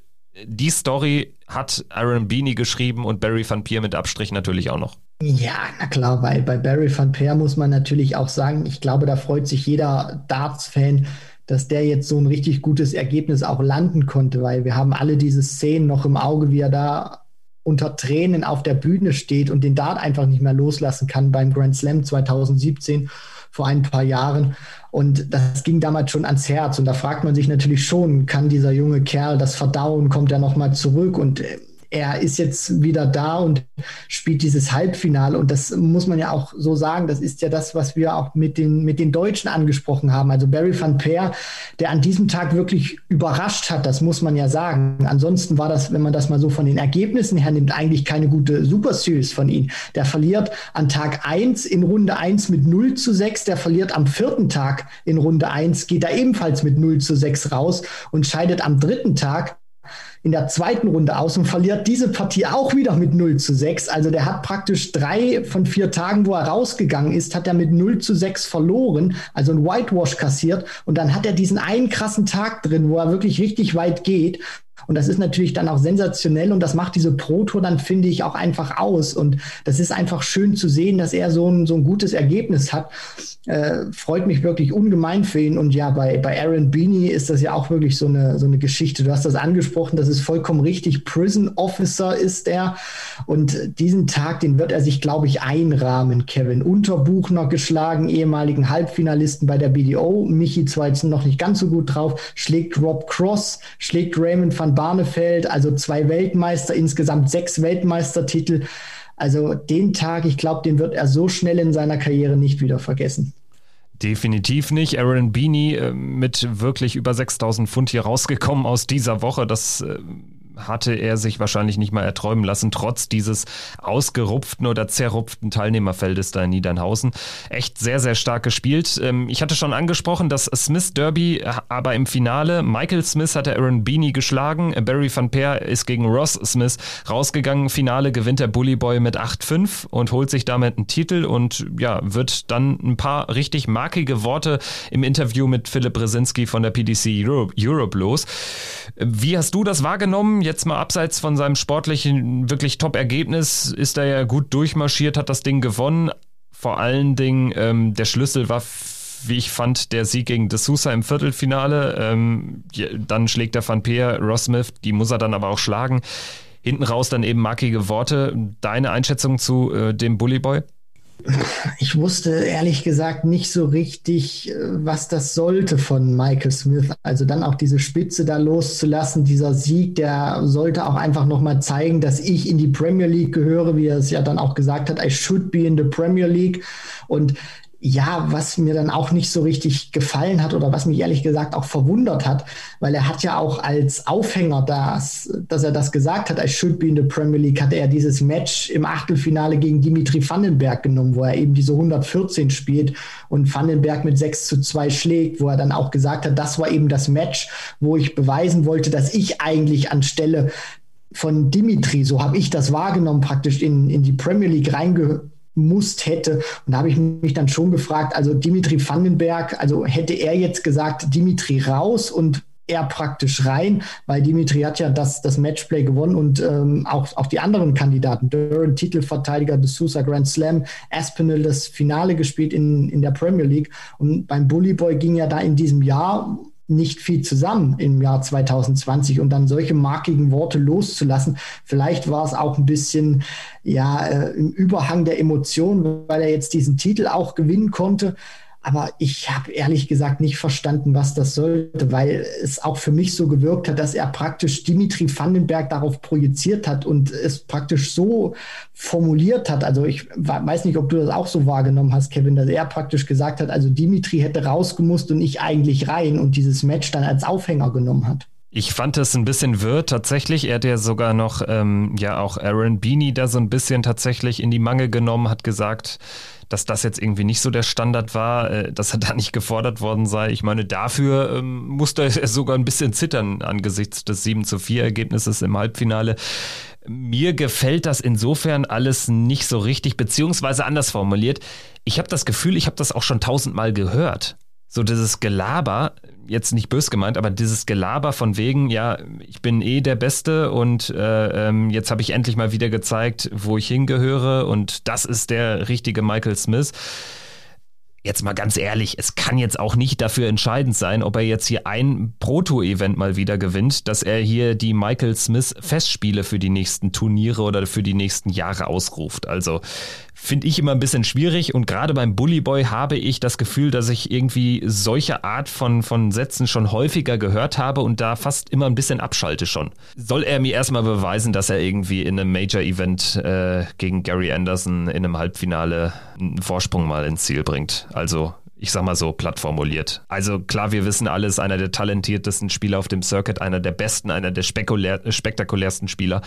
die Story hat Aaron Beanie geschrieben und Barry Van Peer mit Abstrich natürlich auch noch. Ja, na klar, weil bei Barry Van Peer muss man natürlich auch sagen, ich glaube, da freut sich jeder Darts-Fan, dass der jetzt so ein richtig gutes Ergebnis auch landen konnte, weil wir haben alle diese Szenen noch im Auge, wie er da unter Tränen auf der Bühne steht und den Dart einfach nicht mehr loslassen kann beim Grand Slam 2017 vor ein paar Jahren. Und das ging damals schon ans Herz. Und da fragt man sich natürlich schon, kann dieser junge Kerl das verdauen? Kommt er nochmal zurück? Und äh, er ist jetzt wieder da und spielt dieses Halbfinale. Und das muss man ja auch so sagen. Das ist ja das, was wir auch mit den, mit den Deutschen angesprochen haben. Also Barry van Peer, der an diesem Tag wirklich überrascht hat, das muss man ja sagen. Ansonsten war das, wenn man das mal so von den Ergebnissen her nimmt, eigentlich keine gute Super Series von ihm. Der verliert an Tag 1 in Runde 1 mit 0 zu 6. Der verliert am vierten Tag in Runde 1, geht er ebenfalls mit 0 zu 6 raus und scheidet am dritten Tag in der zweiten Runde aus und verliert diese Partie auch wieder mit 0 zu 6. Also der hat praktisch drei von vier Tagen, wo er rausgegangen ist, hat er mit 0 zu 6 verloren, also ein Whitewash kassiert. Und dann hat er diesen einen krassen Tag drin, wo er wirklich richtig weit geht. Und das ist natürlich dann auch sensationell und das macht diese Pro-Tour dann, finde ich, auch einfach aus. Und das ist einfach schön zu sehen, dass er so ein, so ein gutes Ergebnis hat. Äh, freut mich wirklich ungemein für ihn. Und ja, bei, bei Aaron Beanie ist das ja auch wirklich so eine, so eine Geschichte. Du hast das angesprochen, das ist vollkommen richtig. Prison Officer ist er. Und diesen Tag, den wird er sich, glaube ich, einrahmen, Kevin. Unterbuchner geschlagen, ehemaligen Halbfinalisten bei der BDO. Michi zwar jetzt noch nicht ganz so gut drauf, schlägt Rob Cross, schlägt Raymond van Barnefeld, also zwei Weltmeister, insgesamt sechs Weltmeistertitel. Also den Tag, ich glaube, den wird er so schnell in seiner Karriere nicht wieder vergessen. Definitiv nicht. Aaron Beanie äh, mit wirklich über 6000 Pfund hier rausgekommen aus dieser Woche. Das äh, hatte er sich wahrscheinlich nicht mal erträumen lassen, trotz dieses ausgerupften oder zerrupften Teilnehmerfeldes da in Niedernhausen. Echt sehr, sehr stark gespielt. Ähm, ich hatte schon angesprochen, das Smith Derby, äh, aber im Finale, Michael Smith hatte Aaron Beanie geschlagen, Barry van Peer ist gegen Ross Smith rausgegangen. Finale gewinnt der Bully Boy mit 8-5 und holt sich damit einen Titel und ja, wird dann ein paar richtig markige Worte im Interview mit Philipp Brzezinski von der PDC Europe, Europe los. Wie hast du das wahrgenommen? Jetzt mal abseits von seinem sportlichen, wirklich Top-Ergebnis ist er ja gut durchmarschiert, hat das Ding gewonnen. Vor allen Dingen ähm, der Schlüssel war wie ich fand, der Sieg gegen De Sousa im Viertelfinale. Ähm, dann schlägt der Van Peer Ross Smith, die muss er dann aber auch schlagen. hinten raus dann eben markige Worte. Deine Einschätzung zu äh, dem Bully Boy? Ich wusste ehrlich gesagt nicht so richtig, äh, was das sollte von Michael Smith. Also dann auch diese Spitze da loszulassen, dieser Sieg, der sollte auch einfach nochmal zeigen, dass ich in die Premier League gehöre, wie er es ja dann auch gesagt hat, I should be in the Premier League. Und ja, was mir dann auch nicht so richtig gefallen hat oder was mich ehrlich gesagt auch verwundert hat, weil er hat ja auch als Aufhänger das, dass er das gesagt hat, I should be in the Premier League, hatte er dieses Match im Achtelfinale gegen Dimitri Vandenberg genommen, wo er eben diese 114 spielt und Vandenberg mit 6 zu 2 schlägt, wo er dann auch gesagt hat, das war eben das Match, wo ich beweisen wollte, dass ich eigentlich anstelle von Dimitri, so habe ich das wahrgenommen, praktisch in, in die Premier League reingehört musst hätte. Und da habe ich mich dann schon gefragt, also Dimitri Vandenberg, also hätte er jetzt gesagt, Dimitri raus und er praktisch rein, weil Dimitri hat ja das, das Matchplay gewonnen und ähm, auch, auch die anderen Kandidaten, Duran, Titelverteidiger des Sousa Grand Slam, Aspinall das Finale gespielt in, in der Premier League und beim Bully Boy ging ja da in diesem Jahr nicht viel zusammen im Jahr 2020 und dann solche markigen Worte loszulassen. Vielleicht war es auch ein bisschen ja äh, im Überhang der Emotionen, weil er jetzt diesen Titel auch gewinnen konnte. Aber ich habe ehrlich gesagt nicht verstanden, was das sollte, weil es auch für mich so gewirkt hat, dass er praktisch Dimitri Vandenberg darauf projiziert hat und es praktisch so formuliert hat. Also ich weiß nicht, ob du das auch so wahrgenommen hast, Kevin, dass er praktisch gesagt hat, also Dimitri hätte rausgemusst und ich eigentlich rein und dieses Match dann als Aufhänger genommen hat. Ich fand es ein bisschen wirr tatsächlich. Er hat ja sogar noch ähm, ja auch Aaron Beanie da so ein bisschen tatsächlich in die Mangel genommen, hat gesagt, dass das jetzt irgendwie nicht so der Standard war, äh, dass er da nicht gefordert worden sei. Ich meine, dafür ähm, musste er sogar ein bisschen zittern angesichts des 7 zu 4 Ergebnisses im Halbfinale. Mir gefällt das insofern alles nicht so richtig, beziehungsweise anders formuliert. Ich habe das Gefühl, ich habe das auch schon tausendmal gehört so dieses Gelaber, jetzt nicht bös gemeint, aber dieses Gelaber von wegen, ja, ich bin eh der Beste und äh, ähm, jetzt habe ich endlich mal wieder gezeigt, wo ich hingehöre und das ist der richtige Michael Smith jetzt mal ganz ehrlich, es kann jetzt auch nicht dafür entscheidend sein, ob er jetzt hier ein Proto-Event mal wieder gewinnt, dass er hier die Michael Smith Festspiele für die nächsten Turniere oder für die nächsten Jahre ausruft. Also finde ich immer ein bisschen schwierig und gerade beim Bully Boy habe ich das Gefühl, dass ich irgendwie solche Art von, von Sätzen schon häufiger gehört habe und da fast immer ein bisschen abschalte schon. Soll er mir erstmal beweisen, dass er irgendwie in einem Major-Event äh, gegen Gary Anderson in einem Halbfinale einen Vorsprung mal ins Ziel bringt? Also ich sag mal so platt formuliert. Also klar, wir wissen alles, einer der talentiertesten Spieler auf dem Circuit, einer der besten, einer der spektakulärsten Spieler.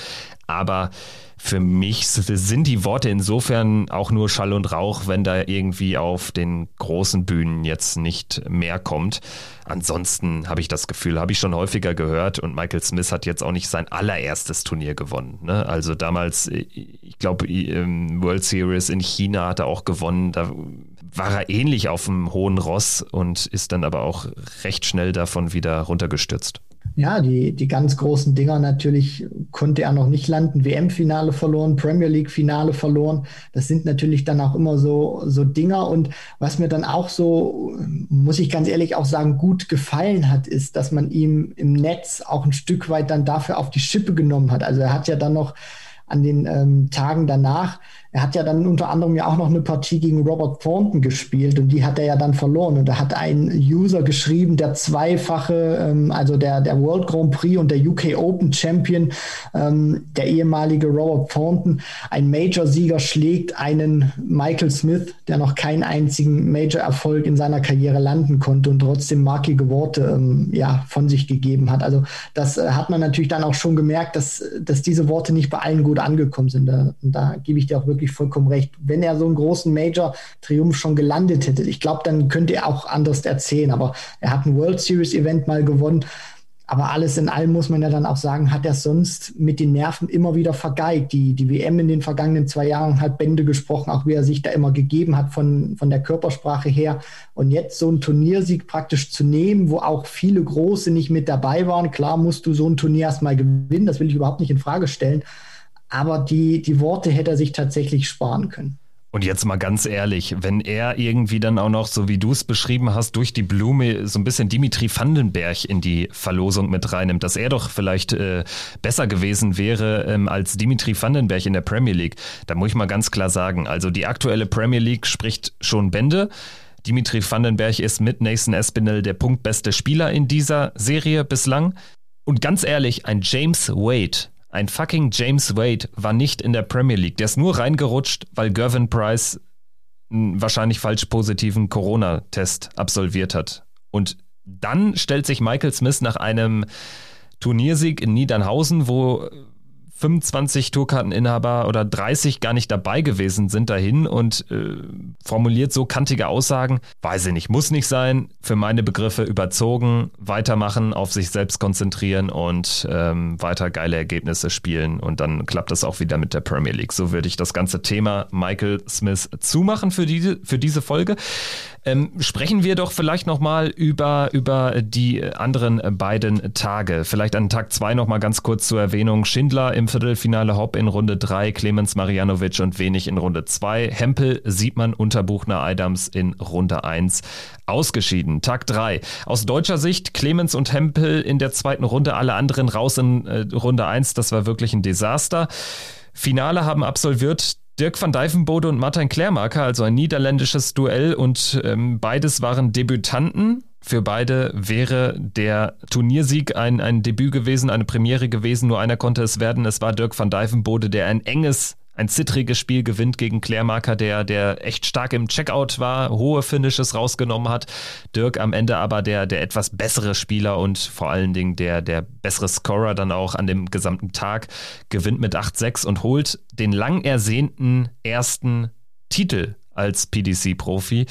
Aber für mich sind die Worte insofern auch nur Schall und Rauch, wenn da irgendwie auf den großen Bühnen jetzt nicht mehr kommt. Ansonsten habe ich das Gefühl, habe ich schon häufiger gehört und Michael Smith hat jetzt auch nicht sein allererstes Turnier gewonnen. Ne? Also damals, ich glaube, World Series in China hat er auch gewonnen. Da war er ähnlich auf dem hohen Ross und ist dann aber auch recht schnell davon wieder runtergestürzt. Ja, die, die ganz großen Dinger natürlich konnte er noch nicht landen. WM-Finale verloren, Premier League-Finale verloren. Das sind natürlich dann auch immer so, so Dinger. Und was mir dann auch so, muss ich ganz ehrlich auch sagen, gut gefallen hat, ist, dass man ihm im Netz auch ein Stück weit dann dafür auf die Schippe genommen hat. Also er hat ja dann noch an den ähm, Tagen danach er hat ja dann unter anderem ja auch noch eine Partie gegen Robert Thornton gespielt und die hat er ja dann verloren. Und da hat ein User geschrieben, der zweifache, ähm, also der, der World Grand Prix und der UK Open Champion, ähm, der ehemalige Robert Thornton, ein Major-Sieger schlägt einen Michael Smith, der noch keinen einzigen Major-Erfolg in seiner Karriere landen konnte und trotzdem markige Worte ähm, ja, von sich gegeben hat. Also das äh, hat man natürlich dann auch schon gemerkt, dass, dass diese Worte nicht bei allen gut angekommen sind. Da, und da gebe ich dir auch wirklich wirklich vollkommen recht. Wenn er so einen großen Major-Triumph schon gelandet hätte, ich glaube, dann könnte er auch anders erzählen. Aber er hat ein World Series-Event mal gewonnen. Aber alles in allem muss man ja dann auch sagen, hat er sonst mit den Nerven immer wieder vergeigt. Die, die WM in den vergangenen zwei Jahren hat Bände gesprochen, auch wie er sich da immer gegeben hat von, von der Körpersprache her. Und jetzt so einen Turniersieg praktisch zu nehmen, wo auch viele Große nicht mit dabei waren. Klar musst du so ein Turnier erstmal gewinnen, das will ich überhaupt nicht in Frage stellen aber die, die Worte hätte er sich tatsächlich sparen können. Und jetzt mal ganz ehrlich, wenn er irgendwie dann auch noch, so wie du es beschrieben hast, durch die Blume so ein bisschen Dimitri Vandenberg in die Verlosung mit reinnimmt, dass er doch vielleicht äh, besser gewesen wäre ähm, als Dimitri Vandenberg in der Premier League, da muss ich mal ganz klar sagen, also die aktuelle Premier League spricht schon Bände. Dimitri Vandenberg ist mit Nathan Espinel der punktbeste Spieler in dieser Serie bislang. Und ganz ehrlich, ein James Wade ein fucking James Wade war nicht in der Premier League. Der ist nur reingerutscht, weil Gervin Price einen wahrscheinlich falsch positiven Corona-Test absolviert hat. Und dann stellt sich Michael Smith nach einem Turniersieg in Niedernhausen, wo 25 Tourkarteninhaber oder 30 gar nicht dabei gewesen sind dahin und äh, formuliert so kantige Aussagen. Weiß ich nicht, muss nicht sein. Für meine Begriffe überzogen, weitermachen, auf sich selbst konzentrieren und ähm, weiter geile Ergebnisse spielen und dann klappt das auch wieder mit der Premier League. So würde ich das ganze Thema Michael Smith zumachen für, die, für diese Folge. Ähm, sprechen wir doch vielleicht nochmal über, über die anderen beiden Tage. Vielleicht an Tag zwei nochmal ganz kurz zur Erwähnung. Schindler im Viertelfinale Hopp in Runde drei, Clemens Marianovic und Wenig in Runde zwei. Hempel sieht man unter Buchner Adams in Runde eins ausgeschieden. Tag drei. Aus deutscher Sicht Clemens und Hempel in der zweiten Runde, alle anderen raus in äh, Runde eins. Das war wirklich ein Desaster. Finale haben absolviert Dirk van Dijvenbode und Martin Klärmarker, also ein niederländisches Duell und ähm, beides waren Debütanten. Für beide wäre der Turniersieg ein, ein Debüt gewesen, eine Premiere gewesen. Nur einer konnte es werden. Es war Dirk van Dijvenbode, der ein enges ein zittriges Spiel gewinnt gegen Klärmarker, der, der echt stark im Checkout war, hohe Finishes rausgenommen hat. Dirk am Ende aber der, der etwas bessere Spieler und vor allen Dingen der, der bessere Scorer dann auch an dem gesamten Tag, gewinnt mit 8-6 und holt den lang ersehnten ersten Titel als PDC-Profi.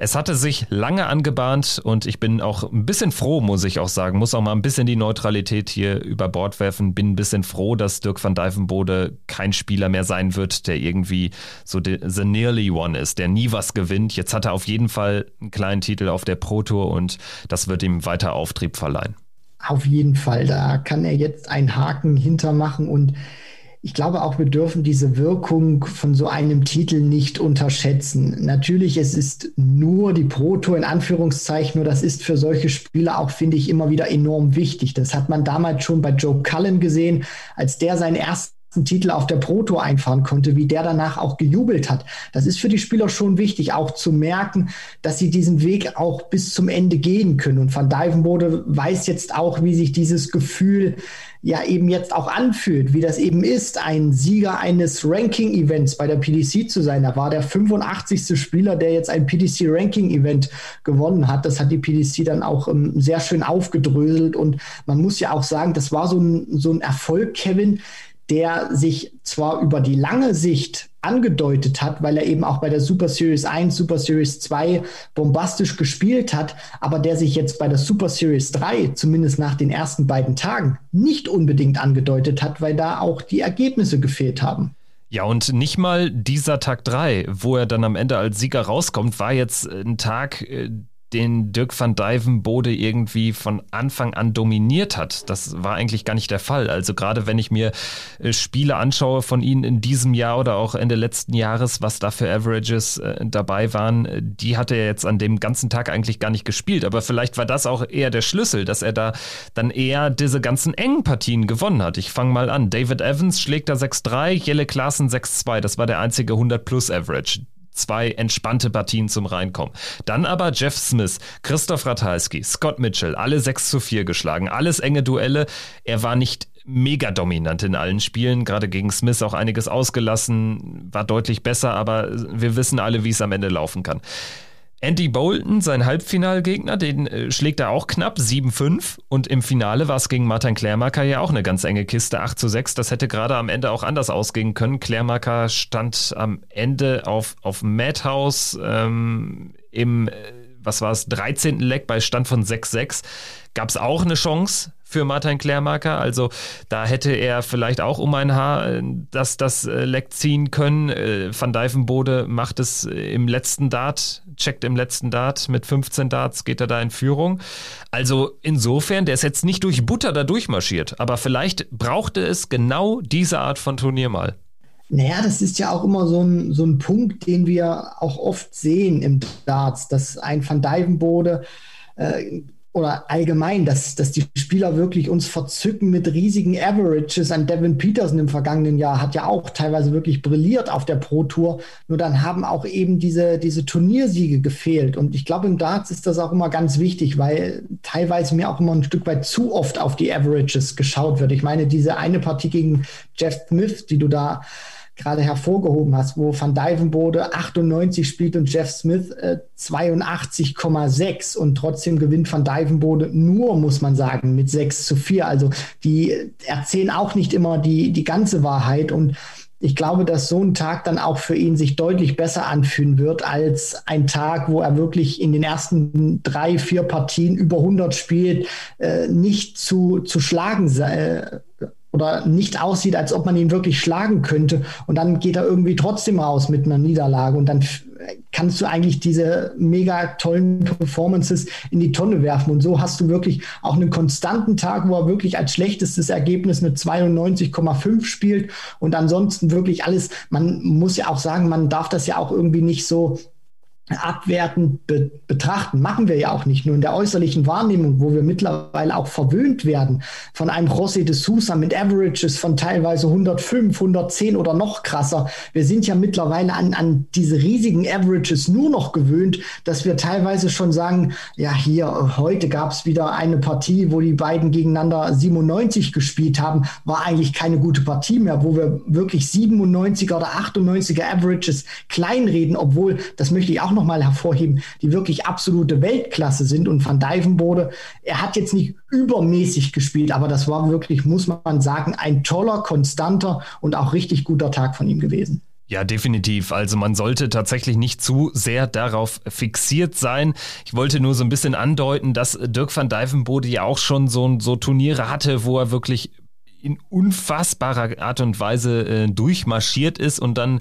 Es hatte sich lange angebahnt und ich bin auch ein bisschen froh, muss ich auch sagen. Muss auch mal ein bisschen die Neutralität hier über Bord werfen. Bin ein bisschen froh, dass Dirk van Dijvenbode kein Spieler mehr sein wird, der irgendwie so the nearly one ist, der nie was gewinnt. Jetzt hat er auf jeden Fall einen kleinen Titel auf der Pro Tour und das wird ihm weiter Auftrieb verleihen. Auf jeden Fall, da kann er jetzt einen Haken hintermachen und ich glaube auch, wir dürfen diese Wirkung von so einem Titel nicht unterschätzen. Natürlich, es ist nur die Pro-Tour in Anführungszeichen, nur das ist für solche Spieler auch, finde ich, immer wieder enorm wichtig. Das hat man damals schon bei Joe Cullen gesehen, als der seinen ersten Titel auf der Proto einfahren konnte, wie der danach auch gejubelt hat. Das ist für die Spieler schon wichtig, auch zu merken, dass sie diesen Weg auch bis zum Ende gehen können. Und Van Dijvenbode weiß jetzt auch, wie sich dieses Gefühl ja eben jetzt auch anfühlt, wie das eben ist, ein Sieger eines Ranking-Events bei der PDC zu sein. Da war der 85. Spieler, der jetzt ein PDC-Ranking-Event gewonnen hat. Das hat die PDC dann auch ähm, sehr schön aufgedröselt und man muss ja auch sagen, das war so ein, so ein Erfolg, Kevin, der sich zwar über die lange Sicht angedeutet hat, weil er eben auch bei der Super Series 1, Super Series 2 bombastisch gespielt hat, aber der sich jetzt bei der Super Series 3, zumindest nach den ersten beiden Tagen, nicht unbedingt angedeutet hat, weil da auch die Ergebnisse gefehlt haben. Ja, und nicht mal dieser Tag 3, wo er dann am Ende als Sieger rauskommt, war jetzt ein Tag, äh, den Dirk van Dijvenbode irgendwie von Anfang an dominiert hat. Das war eigentlich gar nicht der Fall. Also gerade wenn ich mir äh, Spiele anschaue von ihnen in diesem Jahr oder auch Ende letzten Jahres, was da für Averages äh, dabei waren, äh, die hat er jetzt an dem ganzen Tag eigentlich gar nicht gespielt. Aber vielleicht war das auch eher der Schlüssel, dass er da dann eher diese ganzen engen Partien gewonnen hat. Ich fange mal an. David Evans schlägt da 6-3, Jelle Klaassen 6-2. Das war der einzige 100-Plus-Average zwei entspannte Partien zum Reinkommen. Dann aber Jeff Smith, Christoph Ratajski, Scott Mitchell, alle 6 zu 4 geschlagen, alles enge Duelle. Er war nicht mega dominant in allen Spielen, gerade gegen Smith auch einiges ausgelassen, war deutlich besser, aber wir wissen alle, wie es am Ende laufen kann. Andy Bolton, sein Halbfinalgegner, den äh, schlägt er auch knapp 7-5 und im Finale war es gegen Martin Klärmarker ja auch eine ganz enge Kiste, 8 zu 6. Das hätte gerade am Ende auch anders ausgehen können. Klärmarker stand am Ende auf, auf Madhouse ähm, im, äh, was war es, 13. Leck bei Stand von 6-6. Gab es auch eine Chance für Martin Klärmarker. Also da hätte er vielleicht auch um ein Haar äh, das, das äh, Leck ziehen können. Äh, Van Dijvenbode macht es im letzten Dart, checkt im letzten Dart mit 15 Darts, geht er da in Führung. Also insofern, der ist jetzt nicht durch Butter da durchmarschiert, aber vielleicht brauchte es genau diese Art von Turnier mal. Naja, das ist ja auch immer so ein, so ein Punkt, den wir auch oft sehen im Darts, dass ein Van Dijvenbode äh, oder allgemein, dass, dass die Spieler wirklich uns verzücken mit riesigen Averages. An Devin Peterson im vergangenen Jahr hat ja auch teilweise wirklich brilliert auf der Pro Tour. Nur dann haben auch eben diese, diese Turniersiege gefehlt. Und ich glaube, im Darts ist das auch immer ganz wichtig, weil teilweise mir auch immer ein Stück weit zu oft auf die Averages geschaut wird. Ich meine, diese eine Partie gegen Jeff Smith, die du da gerade hervorgehoben hast, wo Van Dijvenbode 98 spielt und Jeff Smith äh, 82,6 und trotzdem gewinnt Van Dijvenbode nur, muss man sagen, mit 6 zu 4. Also die erzählen auch nicht immer die, die ganze Wahrheit und ich glaube, dass so ein Tag dann auch für ihn sich deutlich besser anfühlen wird als ein Tag, wo er wirklich in den ersten drei, vier Partien über 100 spielt, äh, nicht zu, zu schlagen äh, oder nicht aussieht, als ob man ihn wirklich schlagen könnte. Und dann geht er irgendwie trotzdem raus mit einer Niederlage. Und dann kannst du eigentlich diese mega tollen Performances in die Tonne werfen. Und so hast du wirklich auch einen konstanten Tag, wo er wirklich als schlechtestes Ergebnis eine 92,5 spielt. Und ansonsten wirklich alles, man muss ja auch sagen, man darf das ja auch irgendwie nicht so abwertend be betrachten. Machen wir ja auch nicht nur in der äußerlichen Wahrnehmung, wo wir mittlerweile auch verwöhnt werden von einem José de Sousa mit Averages von teilweise 105, 110 oder noch krasser. Wir sind ja mittlerweile an, an diese riesigen Averages nur noch gewöhnt, dass wir teilweise schon sagen, ja, hier, heute gab es wieder eine Partie, wo die beiden gegeneinander 97 gespielt haben, war eigentlich keine gute Partie mehr, wo wir wirklich 97er oder 98er Averages kleinreden, obwohl, das möchte ich auch noch nochmal hervorheben, die wirklich absolute Weltklasse sind. Und Van Dijvenbode, er hat jetzt nicht übermäßig gespielt, aber das war wirklich, muss man sagen, ein toller, konstanter und auch richtig guter Tag von ihm gewesen. Ja, definitiv. Also man sollte tatsächlich nicht zu sehr darauf fixiert sein. Ich wollte nur so ein bisschen andeuten, dass Dirk van Dijvenbode ja auch schon so, so Turniere hatte, wo er wirklich in unfassbarer Art und Weise äh, durchmarschiert ist und dann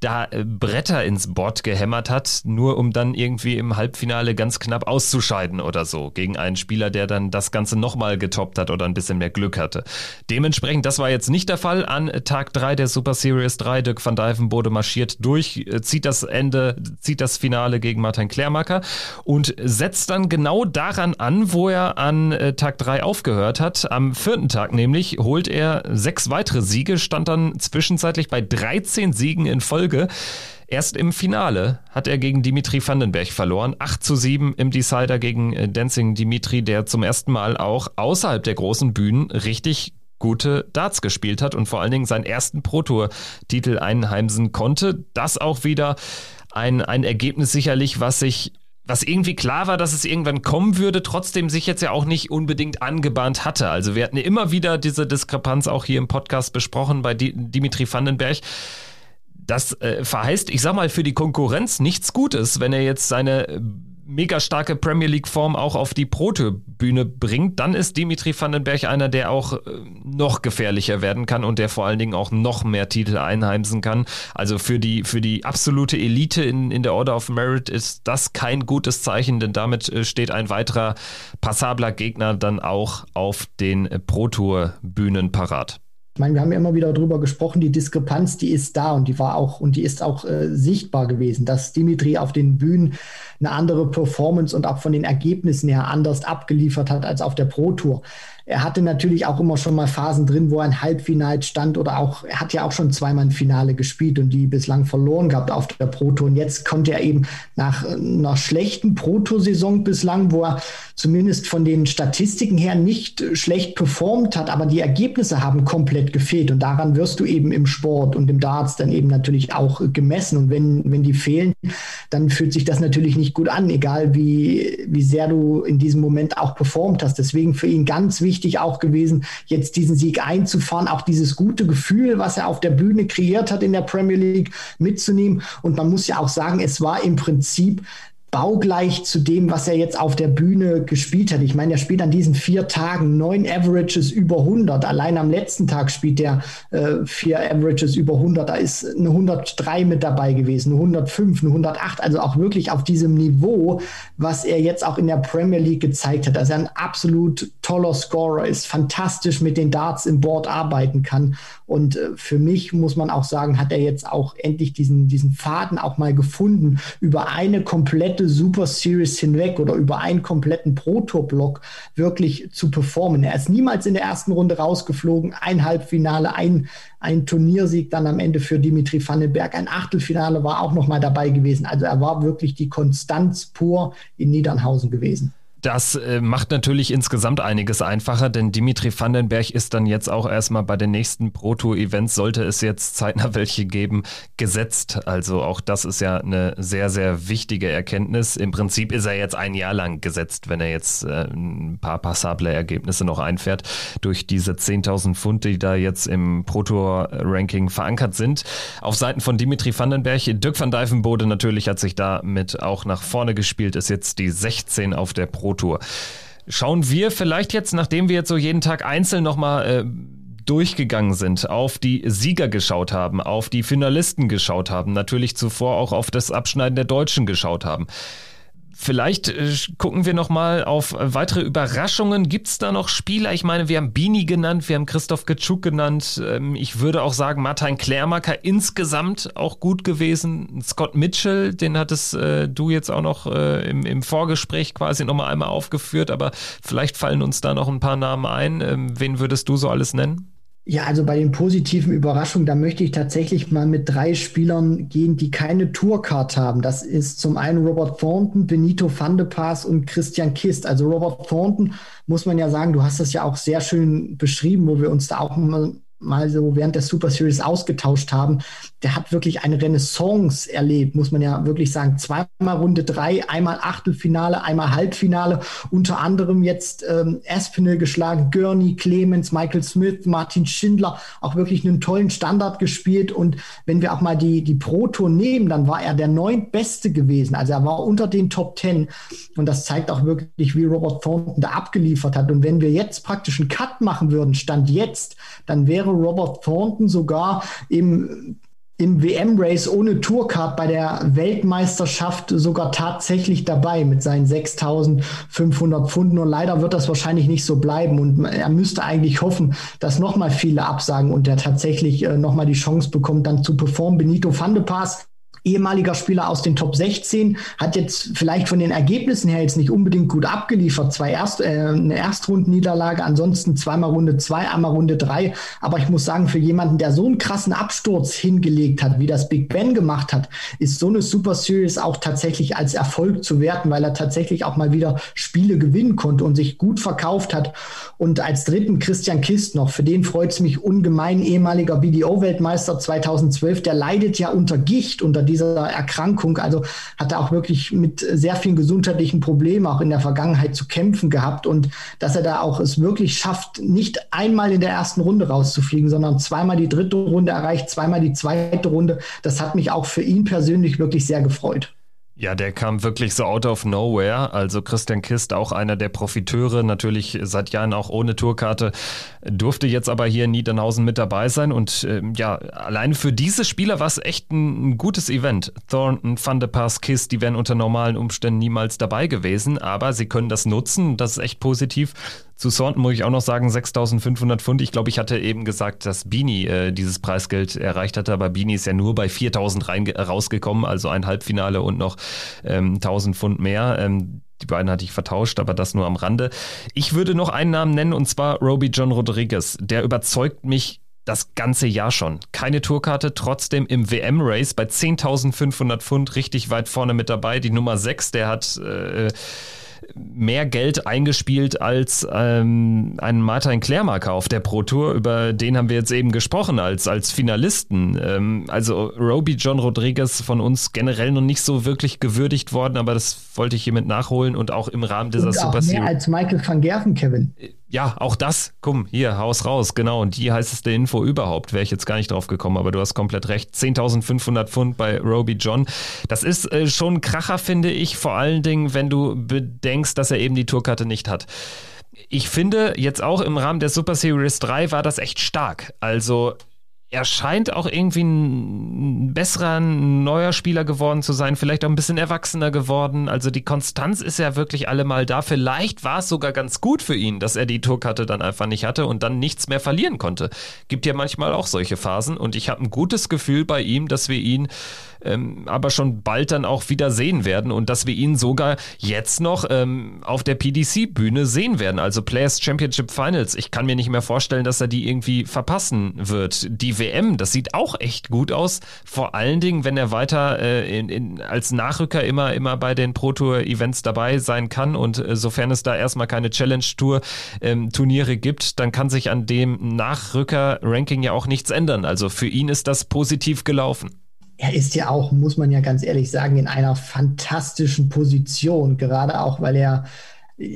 da äh, Bretter ins Board gehämmert hat, nur um dann irgendwie im Halbfinale ganz knapp auszuscheiden oder so gegen einen Spieler, der dann das Ganze nochmal getoppt hat oder ein bisschen mehr Glück hatte. Dementsprechend, das war jetzt nicht der Fall. An Tag 3 der Super Series 3, Dirk van Dijvenbode marschiert durch, äh, zieht das Ende, zieht das Finale gegen Martin Klärmacker und setzt dann genau daran an, wo er an äh, Tag 3 aufgehört hat. Am vierten Tag nämlich holt er sechs weitere Siege, stand dann zwischenzeitlich bei 13 Siegen in Folge Folge. Erst im Finale hat er gegen Dimitri Vandenberg verloren. 8 zu 7 im Decider gegen äh, Dancing Dimitri, der zum ersten Mal auch außerhalb der großen Bühnen richtig gute Darts gespielt hat und vor allen Dingen seinen ersten Pro-Tour-Titel einheimsen konnte. Das auch wieder ein, ein Ergebnis sicherlich, was sich was irgendwie klar war, dass es irgendwann kommen würde, trotzdem sich jetzt ja auch nicht unbedingt angebahnt hatte. Also wir hatten immer wieder diese Diskrepanz auch hier im Podcast besprochen bei Dimitri Vandenberg das äh, verheißt, ich sag mal, für die Konkurrenz nichts Gutes, wenn er jetzt seine äh, mega starke Premier League Form auch auf die Proto-Bühne bringt, dann ist Dimitri Vandenberg einer, der auch äh, noch gefährlicher werden kann und der vor allen Dingen auch noch mehr Titel einheimsen kann. Also für die, für die absolute Elite in, in der Order of Merit ist das kein gutes Zeichen, denn damit äh, steht ein weiterer passabler Gegner dann auch auf den Pro-Tour-Bühnen parat. Ich meine, wir haben ja immer wieder darüber gesprochen, die Diskrepanz, die ist da und die war auch und die ist auch äh, sichtbar gewesen, dass Dimitri auf den Bühnen eine andere Performance und auch von den Ergebnissen her anders abgeliefert hat als auf der Pro Tour. Er hatte natürlich auch immer schon mal Phasen drin, wo er ein Halbfinale stand oder auch, er hat ja auch schon zweimal ein Finale gespielt und die bislang verloren gehabt auf der Pro Tour. Und jetzt konnte er eben nach einer schlechten Pro Tour Saison bislang, wo er zumindest von den Statistiken her nicht schlecht performt hat, aber die Ergebnisse haben komplett gefehlt. Und daran wirst du eben im Sport und im Darts dann eben natürlich auch gemessen. Und wenn, wenn die fehlen, dann fühlt sich das natürlich nicht gut an, egal wie, wie sehr du in diesem Moment auch performt hast. Deswegen für ihn ganz wichtig, wichtig auch gewesen, jetzt diesen Sieg einzufahren, auch dieses gute Gefühl, was er auf der Bühne kreiert hat in der Premier League mitzunehmen. Und man muss ja auch sagen, es war im Prinzip baugleich zu dem, was er jetzt auf der Bühne gespielt hat. Ich meine, er spielt an diesen vier Tagen neun Averages über 100. Allein am letzten Tag spielt er äh, vier Averages über 100. Da ist eine 103 mit dabei gewesen, eine 105, eine 108. Also auch wirklich auf diesem Niveau, was er jetzt auch in der Premier League gezeigt hat. Dass er ein absolut toller Scorer ist, fantastisch mit den Darts im Board arbeiten kann. Und äh, für mich muss man auch sagen, hat er jetzt auch endlich diesen, diesen Faden auch mal gefunden, über eine komplette Super Series hinweg oder über einen kompletten Pro-Tour-Block wirklich zu performen. Er ist niemals in der ersten Runde rausgeflogen, ein Halbfinale, ein, ein Turniersieg dann am Ende für Dimitri Vandenberg, ein Achtelfinale war auch noch mal dabei gewesen. Also er war wirklich die Konstanz pur in Niedernhausen gewesen. Das äh, macht natürlich insgesamt einiges einfacher, denn Dimitri Vandenberg ist dann jetzt auch erstmal bei den nächsten Pro Tour Events, sollte es jetzt zeitnah welche geben, gesetzt. Also auch das ist ja eine sehr, sehr wichtige Erkenntnis. Im Prinzip ist er jetzt ein Jahr lang gesetzt, wenn er jetzt äh, ein paar passable Ergebnisse noch einfährt durch diese 10.000 Pfund, die da jetzt im Pro Tour Ranking verankert sind. Auf Seiten von Dimitri Vandenberg, Dirk van Dijvenbode natürlich hat sich damit auch nach vorne gespielt, ist jetzt die 16 auf der Pro Tour. Schauen wir vielleicht jetzt, nachdem wir jetzt so jeden Tag einzeln nochmal äh, durchgegangen sind, auf die Sieger geschaut haben, auf die Finalisten geschaut haben, natürlich zuvor auch auf das Abschneiden der Deutschen geschaut haben. Vielleicht äh, gucken wir noch mal auf weitere Überraschungen. Gibt es da noch Spieler? Ich meine, wir haben Bini genannt, wir haben Christoph Getschuk genannt. Ähm, ich würde auch sagen, Martin Klärmacker insgesamt auch gut gewesen. Scott Mitchell, den hattest äh, du jetzt auch noch äh, im, im, Vorgespräch quasi noch mal einmal aufgeführt. Aber vielleicht fallen uns da noch ein paar Namen ein. Ähm, wen würdest du so alles nennen? Ja, also bei den positiven Überraschungen, da möchte ich tatsächlich mal mit drei Spielern gehen, die keine Tourcard haben. Das ist zum einen Robert Thornton, Benito van de Paas und Christian Kist. Also Robert Thornton muss man ja sagen, du hast das ja auch sehr schön beschrieben, wo wir uns da auch mal mal so während der Super Series ausgetauscht haben, der hat wirklich eine Renaissance erlebt, muss man ja wirklich sagen. Zweimal Runde drei, einmal Achtelfinale, einmal Halbfinale, unter anderem jetzt ähm, Aspinall geschlagen, Gurney, Clemens, Michael Smith, Martin Schindler, auch wirklich einen tollen Standard gespielt. Und wenn wir auch mal die, die Pro-Tour nehmen, dann war er der neuntbeste gewesen. Also er war unter den Top Ten. Und das zeigt auch wirklich, wie Robert Thornton da abgeliefert hat. Und wenn wir jetzt praktisch einen Cut machen würden, Stand jetzt, dann wäre Robert Thornton sogar im im WM-Race ohne Tourcard bei der Weltmeisterschaft sogar tatsächlich dabei mit seinen 6500 Pfund. Nur leider wird das wahrscheinlich nicht so bleiben und er müsste eigentlich hoffen, dass nochmal viele absagen und er tatsächlich äh, nochmal die Chance bekommt, dann zu performen. Benito van de Paas ehemaliger Spieler aus den Top 16, hat jetzt vielleicht von den Ergebnissen her jetzt nicht unbedingt gut abgeliefert. Zwei Erst, äh, eine Erstrundenniederlage, ansonsten zweimal Runde zwei, einmal Runde drei. Aber ich muss sagen, für jemanden, der so einen krassen Absturz hingelegt hat, wie das Big Ben gemacht hat, ist so eine Super Series auch tatsächlich als Erfolg zu werten, weil er tatsächlich auch mal wieder Spiele gewinnen konnte und sich gut verkauft hat. Und als dritten Christian Kist noch, für den freut es mich ungemein, ehemaliger BDO-Weltmeister 2012, der leidet ja unter Gicht, unter diesem dieser Erkrankung. Also hat er auch wirklich mit sehr vielen gesundheitlichen Problemen auch in der Vergangenheit zu kämpfen gehabt und dass er da auch es wirklich schafft, nicht einmal in der ersten Runde rauszufliegen, sondern zweimal die dritte Runde erreicht, zweimal die zweite Runde. Das hat mich auch für ihn persönlich wirklich sehr gefreut. Ja, der kam wirklich so out of nowhere. Also Christian Kist, auch einer der Profiteure, natürlich seit Jahren auch ohne Tourkarte, durfte jetzt aber hier in Niedernhausen mit dabei sein. Und äh, ja, allein für diese Spieler war es echt ein, ein, gutes Event. Thornton, Van de Pass, Kist, die wären unter normalen Umständen niemals dabei gewesen, aber sie können das nutzen. Das ist echt positiv. Zu Thornton muss ich auch noch sagen, 6.500 Pfund. Ich glaube, ich hatte eben gesagt, dass Bini äh, dieses Preisgeld erreicht hatte, aber Bini ist ja nur bei 4.000 rausgekommen, also ein Halbfinale und noch ähm, 1.000 Pfund mehr. Ähm, die beiden hatte ich vertauscht, aber das nur am Rande. Ich würde noch einen Namen nennen und zwar Roby John Rodriguez. Der überzeugt mich das ganze Jahr schon. Keine Tourkarte, trotzdem im WM-Race bei 10.500 Pfund richtig weit vorne mit dabei. Die Nummer 6, der hat äh, mehr Geld eingespielt als ähm, ein Martin Klärmarker auf der Pro Tour. Über den haben wir jetzt eben gesprochen als, als Finalisten. Ähm, also Roby John Rodriguez von uns generell noch nicht so wirklich gewürdigt worden, aber das wollte ich hiermit nachholen und auch im Rahmen dieser und auch Super. Mehr als Michael van Gerven, Kevin. Ja, auch das, komm, hier, Haus raus, genau. Und die heißeste Info überhaupt, wäre ich jetzt gar nicht drauf gekommen, aber du hast komplett recht. 10.500 Pfund bei Roby John. Das ist äh, schon ein Kracher, finde ich, vor allen Dingen, wenn du bedenkst, dass er eben die Tourkarte nicht hat. Ich finde, jetzt auch im Rahmen der Super Series 3 war das echt stark. Also er scheint auch irgendwie ein besserer, neuer Spieler geworden zu sein, vielleicht auch ein bisschen erwachsener geworden. Also die Konstanz ist ja wirklich allemal da. Vielleicht war es sogar ganz gut für ihn, dass er die Tourkarte dann einfach nicht hatte und dann nichts mehr verlieren konnte. Gibt ja manchmal auch solche Phasen und ich habe ein gutes Gefühl bei ihm, dass wir ihn ähm, aber schon bald dann auch wieder sehen werden und dass wir ihn sogar jetzt noch ähm, auf der PDC-Bühne sehen werden, also Players Championship Finals. Ich kann mir nicht mehr vorstellen, dass er die irgendwie verpassen wird. Die WM, das sieht auch echt gut aus, vor allen Dingen, wenn er weiter äh, in, in, als Nachrücker immer, immer bei den Pro Tour Events dabei sein kann und äh, sofern es da erstmal keine Challenge Tour ähm, gibt, dann kann sich an dem Nachrücker-Ranking ja auch nichts ändern. Also für ihn ist das positiv gelaufen er ist ja auch, muss man ja ganz ehrlich sagen, in einer fantastischen Position, gerade auch, weil er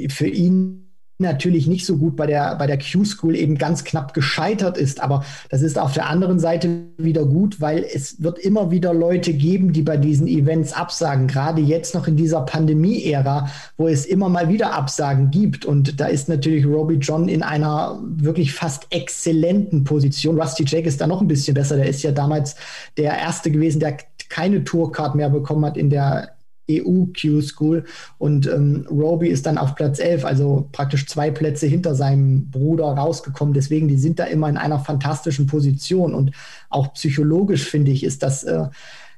für ihn natürlich nicht so gut bei der, bei der Q-School eben ganz knapp gescheitert ist. Aber das ist auf der anderen Seite wieder gut, weil es wird immer wieder Leute geben, die bei diesen Events absagen. Gerade jetzt noch in dieser Pandemie-Ära, wo es immer mal wieder Absagen gibt. Und da ist natürlich Robbie John in einer wirklich fast exzellenten Position. Rusty Jake ist da noch ein bisschen besser. Der ist ja damals der Erste gewesen, der keine Tourcard mehr bekommen hat in der EU-Q-School und ähm, Roby ist dann auf Platz 11, also praktisch zwei Plätze hinter seinem Bruder rausgekommen. Deswegen, die sind da immer in einer fantastischen Position und auch psychologisch finde ich, ist das äh,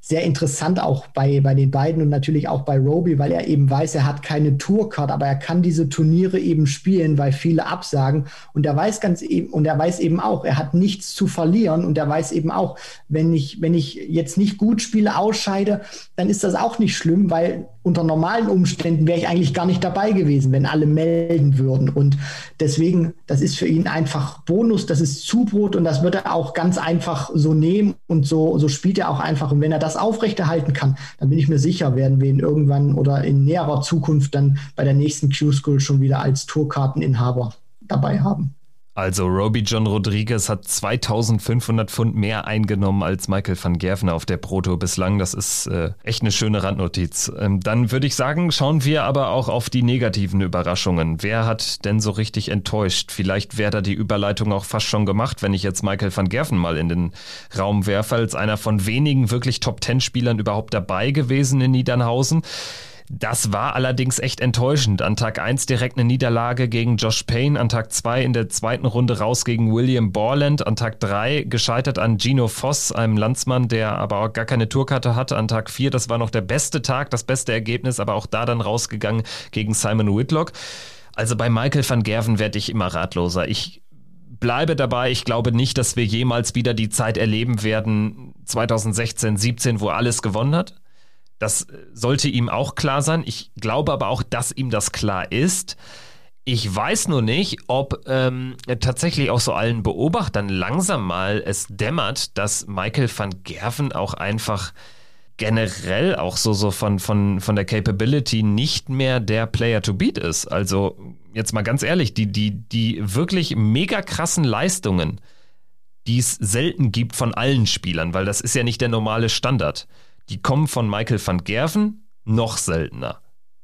sehr interessant auch bei, bei den beiden und natürlich auch bei Roby, weil er eben weiß, er hat keine Tourcard, aber er kann diese Turniere eben spielen, weil viele absagen und er weiß ganz eben und er weiß eben auch, er hat nichts zu verlieren und er weiß eben auch, wenn ich wenn ich jetzt nicht gut spiele, ausscheide, dann ist das auch nicht schlimm, weil unter normalen Umständen wäre ich eigentlich gar nicht dabei gewesen, wenn alle melden würden. Und deswegen, das ist für ihn einfach Bonus, das ist Zubrot und das wird er auch ganz einfach so nehmen und so, so spielt er auch einfach. Und wenn er das aufrechterhalten kann, dann bin ich mir sicher, werden wir ihn irgendwann oder in näherer Zukunft dann bei der nächsten Q-School schon wieder als Tourkarteninhaber dabei haben. Also Roby John Rodriguez hat 2500 Pfund mehr eingenommen als Michael van Gerven auf der Proto bislang. Das ist äh, echt eine schöne Randnotiz. Ähm, dann würde ich sagen, schauen wir aber auch auf die negativen Überraschungen. Wer hat denn so richtig enttäuscht? Vielleicht wäre da die Überleitung auch fast schon gemacht, wenn ich jetzt Michael van Gerven mal in den Raum werfe, als einer von wenigen wirklich Top-10-Spielern überhaupt dabei gewesen in Niedernhausen. Das war allerdings echt enttäuschend. An Tag 1 direkt eine Niederlage gegen Josh Payne, an Tag 2 in der zweiten Runde raus gegen William Borland, an Tag 3 gescheitert an Gino Voss, einem Landsmann, der aber auch gar keine Tourkarte hatte. An Tag 4, das war noch der beste Tag, das beste Ergebnis, aber auch da dann rausgegangen gegen Simon Whitlock. Also bei Michael van Gerven werde ich immer ratloser. Ich bleibe dabei, ich glaube nicht, dass wir jemals wieder die Zeit erleben werden, 2016, 17, wo alles gewonnen hat. Das sollte ihm auch klar sein. Ich glaube aber auch, dass ihm das klar ist. Ich weiß nur nicht, ob ähm, tatsächlich auch so allen Beobachtern langsam mal es dämmert, dass Michael van Gerven auch einfach generell auch so, so von, von, von der Capability nicht mehr der Player to beat ist. Also jetzt mal ganz ehrlich, die, die, die wirklich mega krassen Leistungen, die es selten gibt von allen Spielern, weil das ist ja nicht der normale Standard die kommen von Michael van Gerven noch seltener.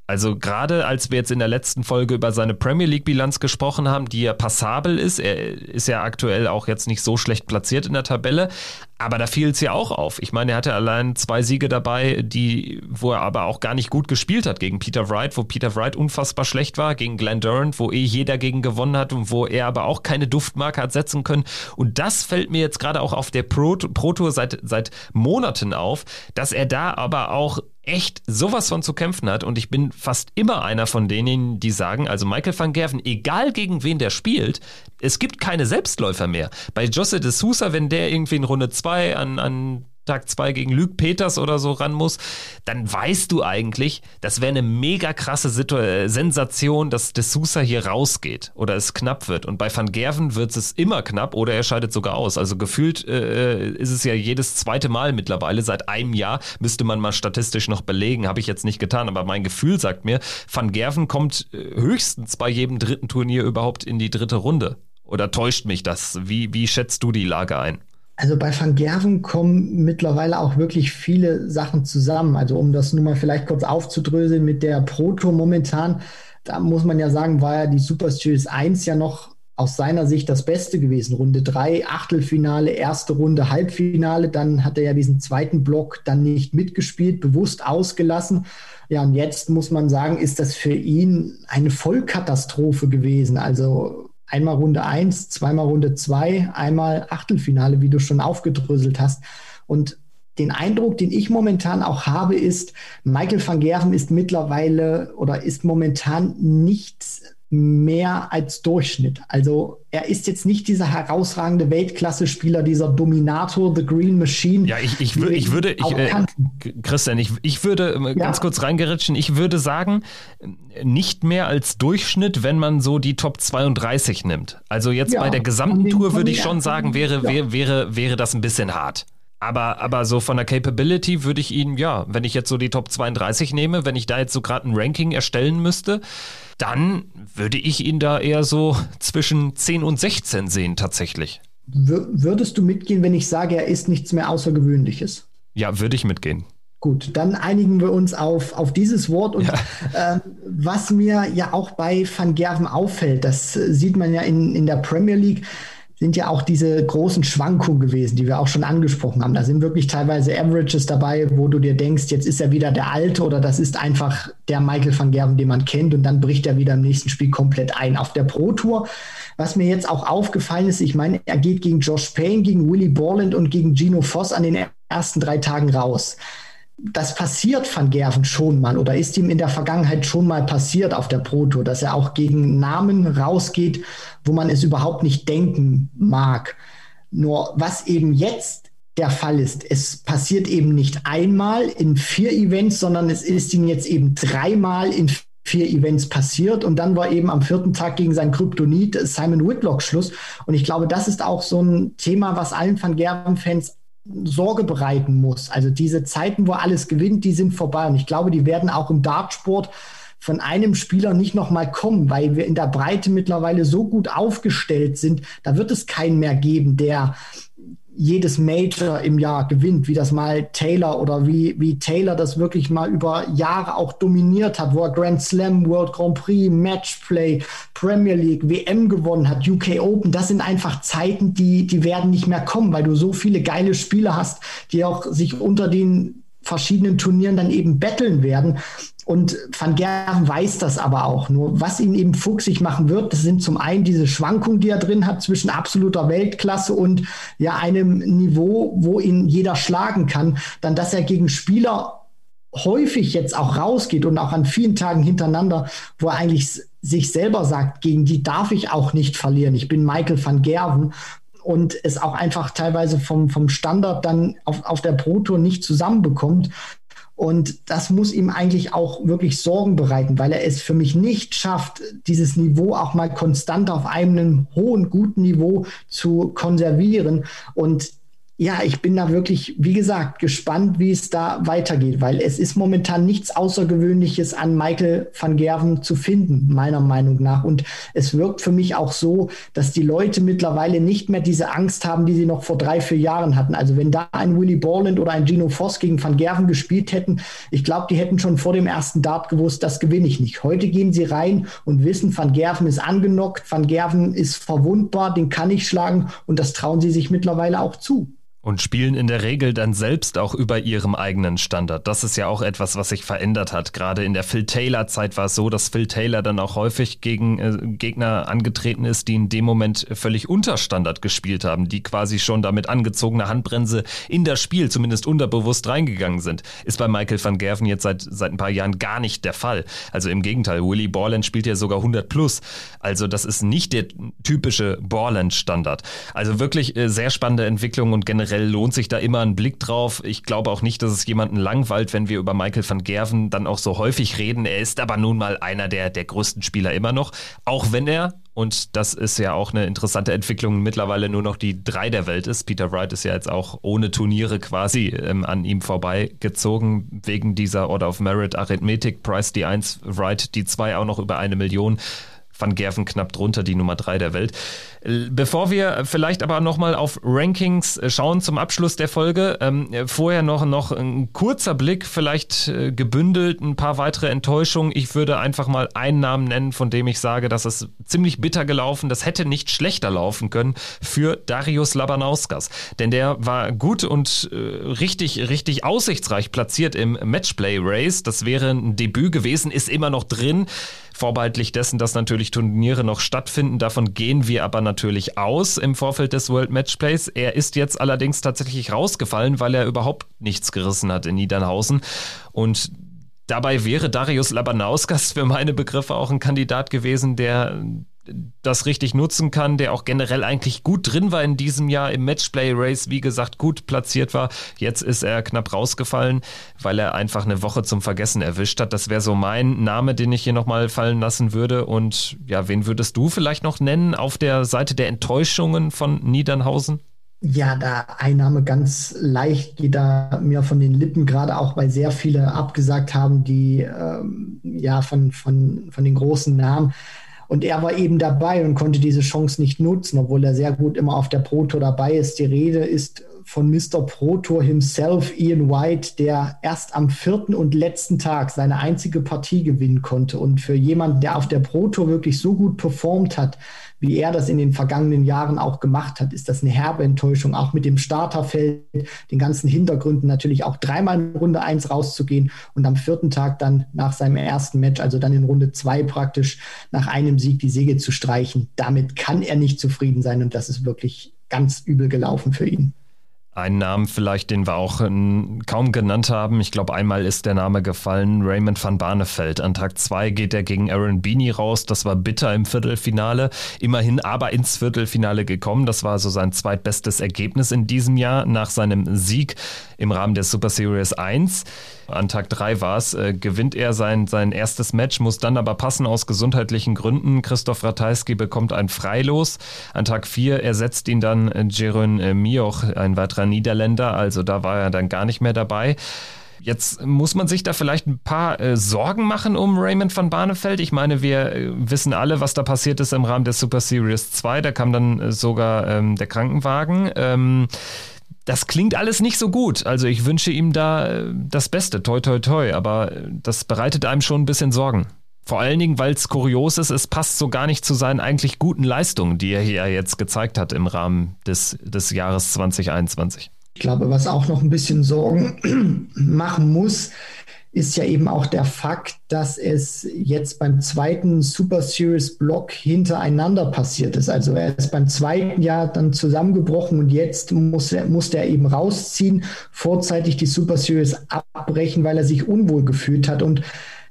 Also gerade als wir jetzt in der letzten Folge über seine Premier League-Bilanz gesprochen haben, die ja passabel ist, er ist ja aktuell auch jetzt nicht so schlecht platziert in der Tabelle, aber da fiel es ja auch auf. Ich meine, er hatte allein zwei Siege dabei, die, wo er aber auch gar nicht gut gespielt hat. Gegen Peter Wright, wo Peter Wright unfassbar schlecht war, gegen Glenn Durant, wo eh jeder gegen gewonnen hat und wo er aber auch keine Duftmarke hat setzen können. Und das fällt mir jetzt gerade auch auf der Pro, Pro Tour seit, seit Monaten auf, dass er da aber auch echt sowas von zu kämpfen hat und ich bin fast immer einer von denen, die sagen, also Michael van Gerven, egal gegen wen der spielt, es gibt keine Selbstläufer mehr. Bei Jose de Sousa, wenn der irgendwie in Runde 2 an, an Tag 2 gegen Luke Peters oder so ran muss, dann weißt du eigentlich, das wäre eine mega krasse Situ äh, Sensation, dass De Sousa hier rausgeht oder es knapp wird. Und bei Van Gerven wird es immer knapp oder er scheidet sogar aus. Also gefühlt äh, ist es ja jedes zweite Mal mittlerweile. Seit einem Jahr müsste man mal statistisch noch belegen. Habe ich jetzt nicht getan, aber mein Gefühl sagt mir, Van Gerven kommt äh, höchstens bei jedem dritten Turnier überhaupt in die dritte Runde. Oder täuscht mich das? Wie, wie schätzt du die Lage ein? Also bei Van Gerven kommen mittlerweile auch wirklich viele Sachen zusammen. Also um das nun mal vielleicht kurz aufzudröseln mit der Pro Tour momentan, da muss man ja sagen, war ja die Super Series 1 ja noch aus seiner Sicht das Beste gewesen. Runde 3, Achtelfinale, erste Runde, Halbfinale. Dann hat er ja diesen zweiten Block dann nicht mitgespielt, bewusst ausgelassen. Ja, und jetzt muss man sagen, ist das für ihn eine Vollkatastrophe gewesen. Also einmal Runde 1, zweimal Runde 2, einmal Achtelfinale, wie du schon aufgedröselt hast. Und den Eindruck, den ich momentan auch habe, ist, Michael van Gerven ist mittlerweile oder ist momentan nicht mehr als Durchschnitt. Also er ist jetzt nicht dieser herausragende Weltklasse-Spieler, dieser Dominator, The Green Machine. Ja, ich, ich, wür, ich würde, ich, äh, Christian, ich, ich würde äh, ja. ganz kurz reingeritschen, ich würde sagen, nicht mehr als Durchschnitt, wenn man so die Top 32 nimmt. Also jetzt ja, bei der gesamten Tour würde ich schon sagen, wäre, ja. wäre, wäre, wäre das ein bisschen hart. Aber, aber so von der Capability würde ich ihn, ja, wenn ich jetzt so die Top 32 nehme, wenn ich da jetzt so gerade ein Ranking erstellen müsste, dann würde ich ihn da eher so zwischen 10 und 16 sehen tatsächlich. Würdest du mitgehen, wenn ich sage, er ist nichts mehr Außergewöhnliches? Ja, würde ich mitgehen. Gut, dann einigen wir uns auf, auf dieses Wort. Und ja. äh, was mir ja auch bei Van Gerven auffällt, das sieht man ja in, in der Premier League, sind ja auch diese großen Schwankungen gewesen, die wir auch schon angesprochen haben. Da sind wirklich teilweise Averages dabei, wo du dir denkst, jetzt ist er wieder der Alte oder das ist einfach der Michael van Gerven, den man kennt und dann bricht er wieder im nächsten Spiel komplett ein. Auf der Pro Tour, was mir jetzt auch aufgefallen ist, ich meine, er geht gegen Josh Payne, gegen Willie Borland und gegen Gino Voss an den ersten drei Tagen raus das passiert Van Gerven schon mal oder ist ihm in der Vergangenheit schon mal passiert auf der Proto, dass er auch gegen Namen rausgeht, wo man es überhaupt nicht denken mag. Nur was eben jetzt der Fall ist, es passiert eben nicht einmal in vier Events, sondern es ist ihm jetzt eben dreimal in vier Events passiert und dann war eben am vierten Tag gegen sein Kryptonit Simon Whitlock Schluss. Und ich glaube, das ist auch so ein Thema, was allen Van Gerven-Fans Sorge bereiten muss. Also diese Zeiten, wo alles gewinnt, die sind vorbei. Und ich glaube, die werden auch im Dartsport von einem Spieler nicht nochmal kommen, weil wir in der Breite mittlerweile so gut aufgestellt sind. Da wird es keinen mehr geben, der jedes Major im Jahr gewinnt, wie das mal Taylor oder wie, wie Taylor das wirklich mal über Jahre auch dominiert hat, wo er Grand Slam, World Grand Prix, Matchplay, Premier League, WM gewonnen hat, UK Open. Das sind einfach Zeiten, die, die werden nicht mehr kommen, weil du so viele geile Spieler hast, die auch sich unter den verschiedenen Turnieren dann eben betteln werden. Und Van Gerven weiß das aber auch. Nur was ihn eben fuchsig machen wird, das sind zum einen diese Schwankungen, die er drin hat zwischen absoluter Weltklasse und ja einem Niveau, wo ihn jeder schlagen kann. Dann, dass er gegen Spieler häufig jetzt auch rausgeht und auch an vielen Tagen hintereinander, wo er eigentlich sich selber sagt, gegen die darf ich auch nicht verlieren. Ich bin Michael van Gerven und es auch einfach teilweise vom, vom Standard dann auf, auf der Pro Tour nicht zusammenbekommt. Und das muss ihm eigentlich auch wirklich Sorgen bereiten, weil er es für mich nicht schafft, dieses Niveau auch mal konstant auf einem hohen, guten Niveau zu konservieren. Und ja, ich bin da wirklich, wie gesagt, gespannt, wie es da weitergeht, weil es ist momentan nichts Außergewöhnliches an Michael van Gerven zu finden, meiner Meinung nach. Und es wirkt für mich auch so, dass die Leute mittlerweile nicht mehr diese Angst haben, die sie noch vor drei, vier Jahren hatten. Also wenn da ein Willy Borland oder ein Gino Voss gegen van Gerven gespielt hätten, ich glaube, die hätten schon vor dem ersten Dart gewusst, das gewinne ich nicht. Heute gehen sie rein und wissen, van Gerven ist angenockt, van Gerven ist verwundbar, den kann ich schlagen und das trauen sie sich mittlerweile auch zu. Und spielen in der Regel dann selbst auch über ihrem eigenen Standard. Das ist ja auch etwas, was sich verändert hat. Gerade in der Phil Taylor-Zeit war es so, dass Phil Taylor dann auch häufig gegen äh, Gegner angetreten ist, die in dem Moment völlig unter Standard gespielt haben, die quasi schon damit angezogener Handbremse in das Spiel zumindest unterbewusst reingegangen sind. Ist bei Michael van Gerven jetzt seit, seit ein paar Jahren gar nicht der Fall. Also im Gegenteil, Willy Borland spielt ja sogar 100 plus. Also das ist nicht der typische Borland-Standard. Also wirklich äh, sehr spannende Entwicklung und generell generell lohnt sich da immer ein Blick drauf. Ich glaube auch nicht, dass es jemanden langweilt, wenn wir über Michael van Gerven dann auch so häufig reden. Er ist aber nun mal einer der, der größten Spieler immer noch, auch wenn er und das ist ja auch eine interessante Entwicklung, mittlerweile nur noch die drei der Welt ist. Peter Wright ist ja jetzt auch ohne Turniere quasi ähm, an ihm vorbeigezogen, wegen dieser Order of Merit Arithmetik. Price die 1, Wright die 2 auch noch über eine Million. Van Gerven knapp drunter, die Nummer drei der Welt. Bevor wir vielleicht aber nochmal auf Rankings schauen zum Abschluss der Folge, ähm, vorher noch, noch ein kurzer Blick, vielleicht äh, gebündelt, ein paar weitere Enttäuschungen. Ich würde einfach mal einen Namen nennen, von dem ich sage, dass es ziemlich bitter gelaufen, das hätte nicht schlechter laufen können für Darius Labanauskas. Denn der war gut und äh, richtig, richtig aussichtsreich platziert im Matchplay-Race. Das wäre ein Debüt gewesen, ist immer noch drin vorbehaltlich dessen, dass natürlich Turniere noch stattfinden. Davon gehen wir aber natürlich aus im Vorfeld des World Matchplays. Er ist jetzt allerdings tatsächlich rausgefallen, weil er überhaupt nichts gerissen hat in Niedernhausen. Und Dabei wäre Darius Labanauskas für meine Begriffe auch ein Kandidat gewesen, der das richtig nutzen kann, der auch generell eigentlich gut drin war in diesem Jahr im Matchplay-Race, wie gesagt, gut platziert war. Jetzt ist er knapp rausgefallen, weil er einfach eine Woche zum Vergessen erwischt hat. Das wäre so mein Name, den ich hier nochmal fallen lassen würde. Und ja, wen würdest du vielleicht noch nennen auf der Seite der Enttäuschungen von Niedernhausen? Ja, da Einnahme ganz leicht geht da mir von den Lippen, gerade auch weil sehr viele abgesagt haben, die ähm, ja von, von, von den großen Namen. Und er war eben dabei und konnte diese Chance nicht nutzen, obwohl er sehr gut immer auf der Pro Tour dabei ist. Die Rede ist von Mr. Pro Tour himself, Ian White, der erst am vierten und letzten Tag seine einzige Partie gewinnen konnte. Und für jemanden, der auf der Pro Tour wirklich so gut performt hat, wie er das in den vergangenen Jahren auch gemacht hat, ist das eine herbe Enttäuschung, auch mit dem Starterfeld, den ganzen Hintergründen natürlich auch dreimal in Runde eins rauszugehen und am vierten Tag dann nach seinem ersten Match, also dann in Runde zwei praktisch nach einem Sieg die Säge zu streichen. Damit kann er nicht zufrieden sein und das ist wirklich ganz übel gelaufen für ihn. Ein Namen vielleicht, den wir auch ähm, kaum genannt haben. Ich glaube, einmal ist der Name gefallen. Raymond van Barneveld. An Tag zwei geht er gegen Aaron Beanie raus. Das war bitter im Viertelfinale. Immerhin aber ins Viertelfinale gekommen. Das war so sein zweitbestes Ergebnis in diesem Jahr nach seinem Sieg im Rahmen der Super Series 1 an Tag 3 war es, äh, gewinnt er sein, sein erstes Match, muss dann aber passen aus gesundheitlichen Gründen. Christoph Ratajski bekommt ein Freilos. An Tag 4 ersetzt ihn dann äh, Jeroen äh, Mioch, ein weiterer Niederländer, also da war er dann gar nicht mehr dabei. Jetzt muss man sich da vielleicht ein paar äh, Sorgen machen um Raymond van Barneveld. Ich meine, wir äh, wissen alle, was da passiert ist im Rahmen der Super Series 2. Da kam dann äh, sogar ähm, der Krankenwagen. Ähm, das klingt alles nicht so gut. Also ich wünsche ihm da äh, das Beste, toi toi toi, aber äh, das bereitet einem schon ein bisschen Sorgen. Vor allen Dingen, weil es kurios ist, es passt so gar nicht zu seinen eigentlich guten Leistungen, die er hier jetzt gezeigt hat im Rahmen des, des Jahres 2021. Ich glaube, was auch noch ein bisschen Sorgen machen muss, ist ja eben auch der Fakt, dass es jetzt beim zweiten Super Series Block hintereinander passiert ist. Also er ist beim zweiten Jahr dann zusammengebrochen und jetzt muss er, musste er eben rausziehen, vorzeitig die Super Series abbrechen, weil er sich unwohl gefühlt hat. Und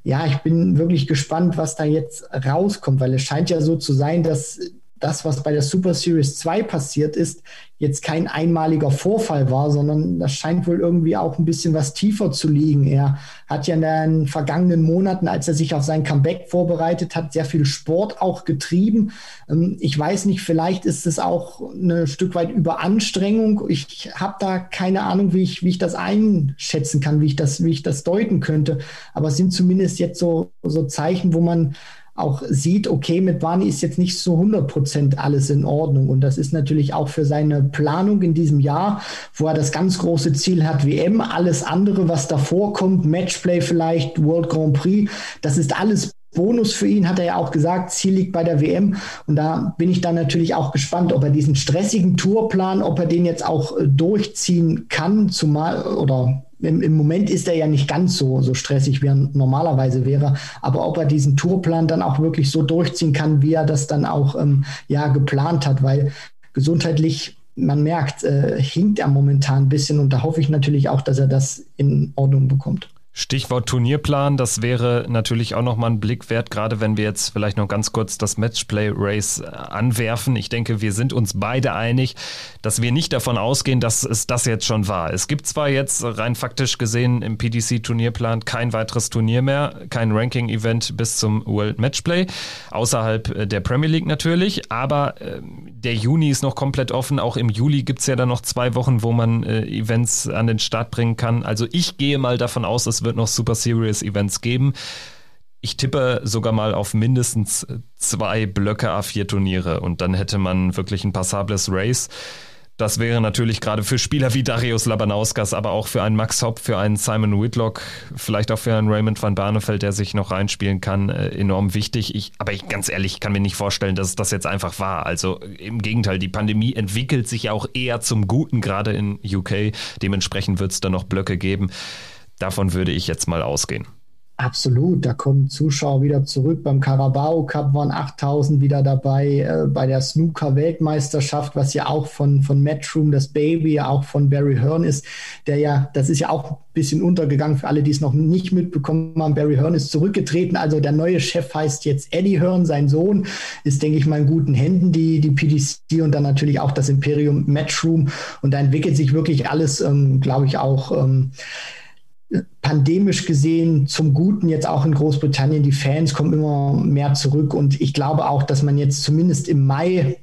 ja, ich bin wirklich gespannt, was da jetzt rauskommt, weil es scheint ja so zu sein, dass das, was bei der Super Series 2 passiert ist, jetzt kein einmaliger Vorfall war, sondern das scheint wohl irgendwie auch ein bisschen was tiefer zu liegen. Er hat ja in den vergangenen Monaten, als er sich auf sein Comeback vorbereitet hat, sehr viel Sport auch getrieben. Ähm, ich weiß nicht, vielleicht ist es auch ein Stück weit Überanstrengung. Ich habe da keine Ahnung, wie ich, wie ich das einschätzen kann, wie ich das, wie ich das deuten könnte. Aber es sind zumindest jetzt so, so Zeichen, wo man auch sieht, okay, mit Barney ist jetzt nicht so 100 Prozent alles in Ordnung. Und das ist natürlich auch für seine Planung in diesem Jahr, wo er das ganz große Ziel hat, WM, alles andere, was davor kommt, Matchplay vielleicht, World Grand Prix, das ist alles Bonus für ihn, hat er ja auch gesagt, Ziel liegt bei der WM. Und da bin ich dann natürlich auch gespannt, ob er diesen stressigen Tourplan, ob er den jetzt auch äh, durchziehen kann, zumal oder im, im, Moment ist er ja nicht ganz so, so stressig, wie er normalerweise wäre. Aber ob er diesen Tourplan dann auch wirklich so durchziehen kann, wie er das dann auch ähm, ja geplant hat, weil gesundheitlich, man merkt, äh, hinkt er momentan ein bisschen und da hoffe ich natürlich auch, dass er das in Ordnung bekommt. Stichwort Turnierplan, das wäre natürlich auch nochmal ein Blick wert, gerade wenn wir jetzt vielleicht noch ganz kurz das Matchplay-Race äh, anwerfen. Ich denke, wir sind uns beide einig, dass wir nicht davon ausgehen, dass es das jetzt schon war. Es gibt zwar jetzt rein faktisch gesehen im PDC-Turnierplan kein weiteres Turnier mehr, kein Ranking-Event bis zum World Matchplay, außerhalb äh, der Premier League natürlich, aber äh, der Juni ist noch komplett offen. Auch im Juli gibt es ja dann noch zwei Wochen, wo man äh, Events an den Start bringen kann. Also ich gehe mal davon aus, es wird noch Super Serious Events geben. Ich tippe sogar mal auf mindestens zwei Blöcke A4 Turniere und dann hätte man wirklich ein passables Race. Das wäre natürlich gerade für Spieler wie Darius Labanauskas, aber auch für einen Max Hopp, für einen Simon Whitlock, vielleicht auch für einen Raymond van Barneveld, der sich noch reinspielen kann, äh, enorm wichtig. Ich, aber ich ganz ehrlich kann mir nicht vorstellen, dass das jetzt einfach war. Also im Gegenteil, die Pandemie entwickelt sich ja auch eher zum Guten, gerade in UK. Dementsprechend wird es da noch Blöcke geben. Davon würde ich jetzt mal ausgehen. Absolut, da kommen Zuschauer wieder zurück. Beim Carabao Cup waren 8000 wieder dabei. Äh, bei der Snooker Weltmeisterschaft, was ja auch von, von Matchroom, das Baby, ja auch von Barry Hearn ist, der ja, das ist ja auch ein bisschen untergegangen für alle, die es noch nicht mitbekommen haben. Barry Hearn ist zurückgetreten. Also der neue Chef heißt jetzt Eddie Hearn. Sein Sohn ist, denke ich mal, in guten Händen, die, die PDC und dann natürlich auch das Imperium Matchroom. Und da entwickelt sich wirklich alles, ähm, glaube ich, auch. Ähm, pandemisch gesehen zum Guten jetzt auch in Großbritannien. Die Fans kommen immer mehr zurück und ich glaube auch, dass man jetzt zumindest im Mai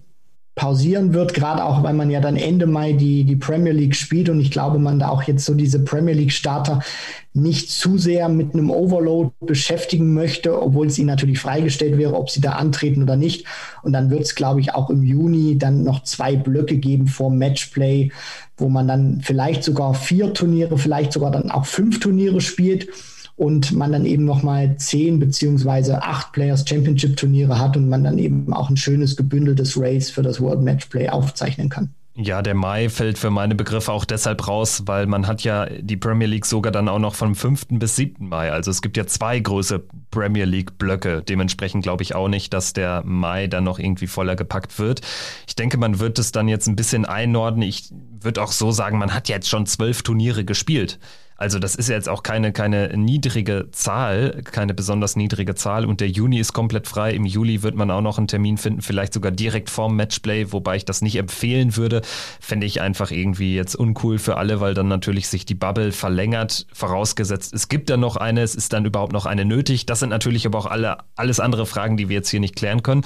pausieren wird, gerade auch, weil man ja dann Ende Mai die, die Premier League spielt und ich glaube, man da auch jetzt so diese Premier League Starter nicht zu sehr mit einem Overload beschäftigen möchte, obwohl es ihnen natürlich freigestellt wäre, ob sie da antreten oder nicht. Und dann wird es, glaube ich, auch im Juni dann noch zwei Blöcke geben vor Matchplay, wo man dann vielleicht sogar vier Turniere, vielleicht sogar dann auch fünf Turniere spielt und man dann eben nochmal zehn beziehungsweise acht Players Championship Turniere hat und man dann eben auch ein schönes gebündeltes Race für das World Matchplay aufzeichnen kann. Ja, der Mai fällt für meine Begriffe auch deshalb raus, weil man hat ja die Premier League sogar dann auch noch vom 5. bis 7. Mai. Also es gibt ja zwei große Premier League Blöcke. Dementsprechend glaube ich auch nicht, dass der Mai dann noch irgendwie voller gepackt wird. Ich denke, man wird es dann jetzt ein bisschen einordnen. Ich würde auch so sagen, man hat jetzt schon zwölf Turniere gespielt. Also das ist jetzt auch keine, keine niedrige Zahl, keine besonders niedrige Zahl und der Juni ist komplett frei. Im Juli wird man auch noch einen Termin finden, vielleicht sogar direkt vorm Matchplay, wobei ich das nicht empfehlen würde. Fände ich einfach irgendwie jetzt uncool für alle, weil dann natürlich sich die Bubble verlängert, vorausgesetzt es gibt dann noch eine, es ist dann überhaupt noch eine nötig. Das sind natürlich aber auch alle, alles andere Fragen, die wir jetzt hier nicht klären können.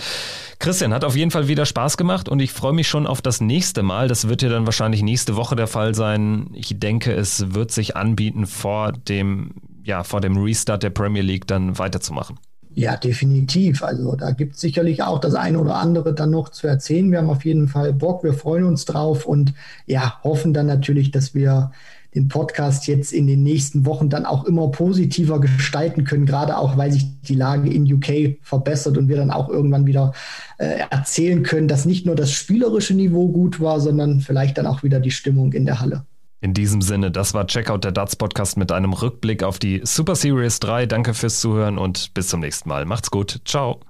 Christian, hat auf jeden Fall wieder Spaß gemacht und ich freue mich schon auf das nächste Mal. Das wird ja dann wahrscheinlich nächste Woche der Fall sein. Ich denke, es wird sich anbieten, bieten, vor dem, ja, vor dem Restart der Premier League dann weiterzumachen. Ja, definitiv. Also da gibt es sicherlich auch das eine oder andere dann noch zu erzählen. Wir haben auf jeden Fall Bock, wir freuen uns drauf und ja, hoffen dann natürlich, dass wir den Podcast jetzt in den nächsten Wochen dann auch immer positiver gestalten können, gerade auch, weil sich die Lage in UK verbessert und wir dann auch irgendwann wieder äh, erzählen können, dass nicht nur das spielerische Niveau gut war, sondern vielleicht dann auch wieder die Stimmung in der Halle. In diesem Sinne, das war Checkout der Darts Podcast mit einem Rückblick auf die Super Series 3. Danke fürs Zuhören und bis zum nächsten Mal. Macht's gut. Ciao.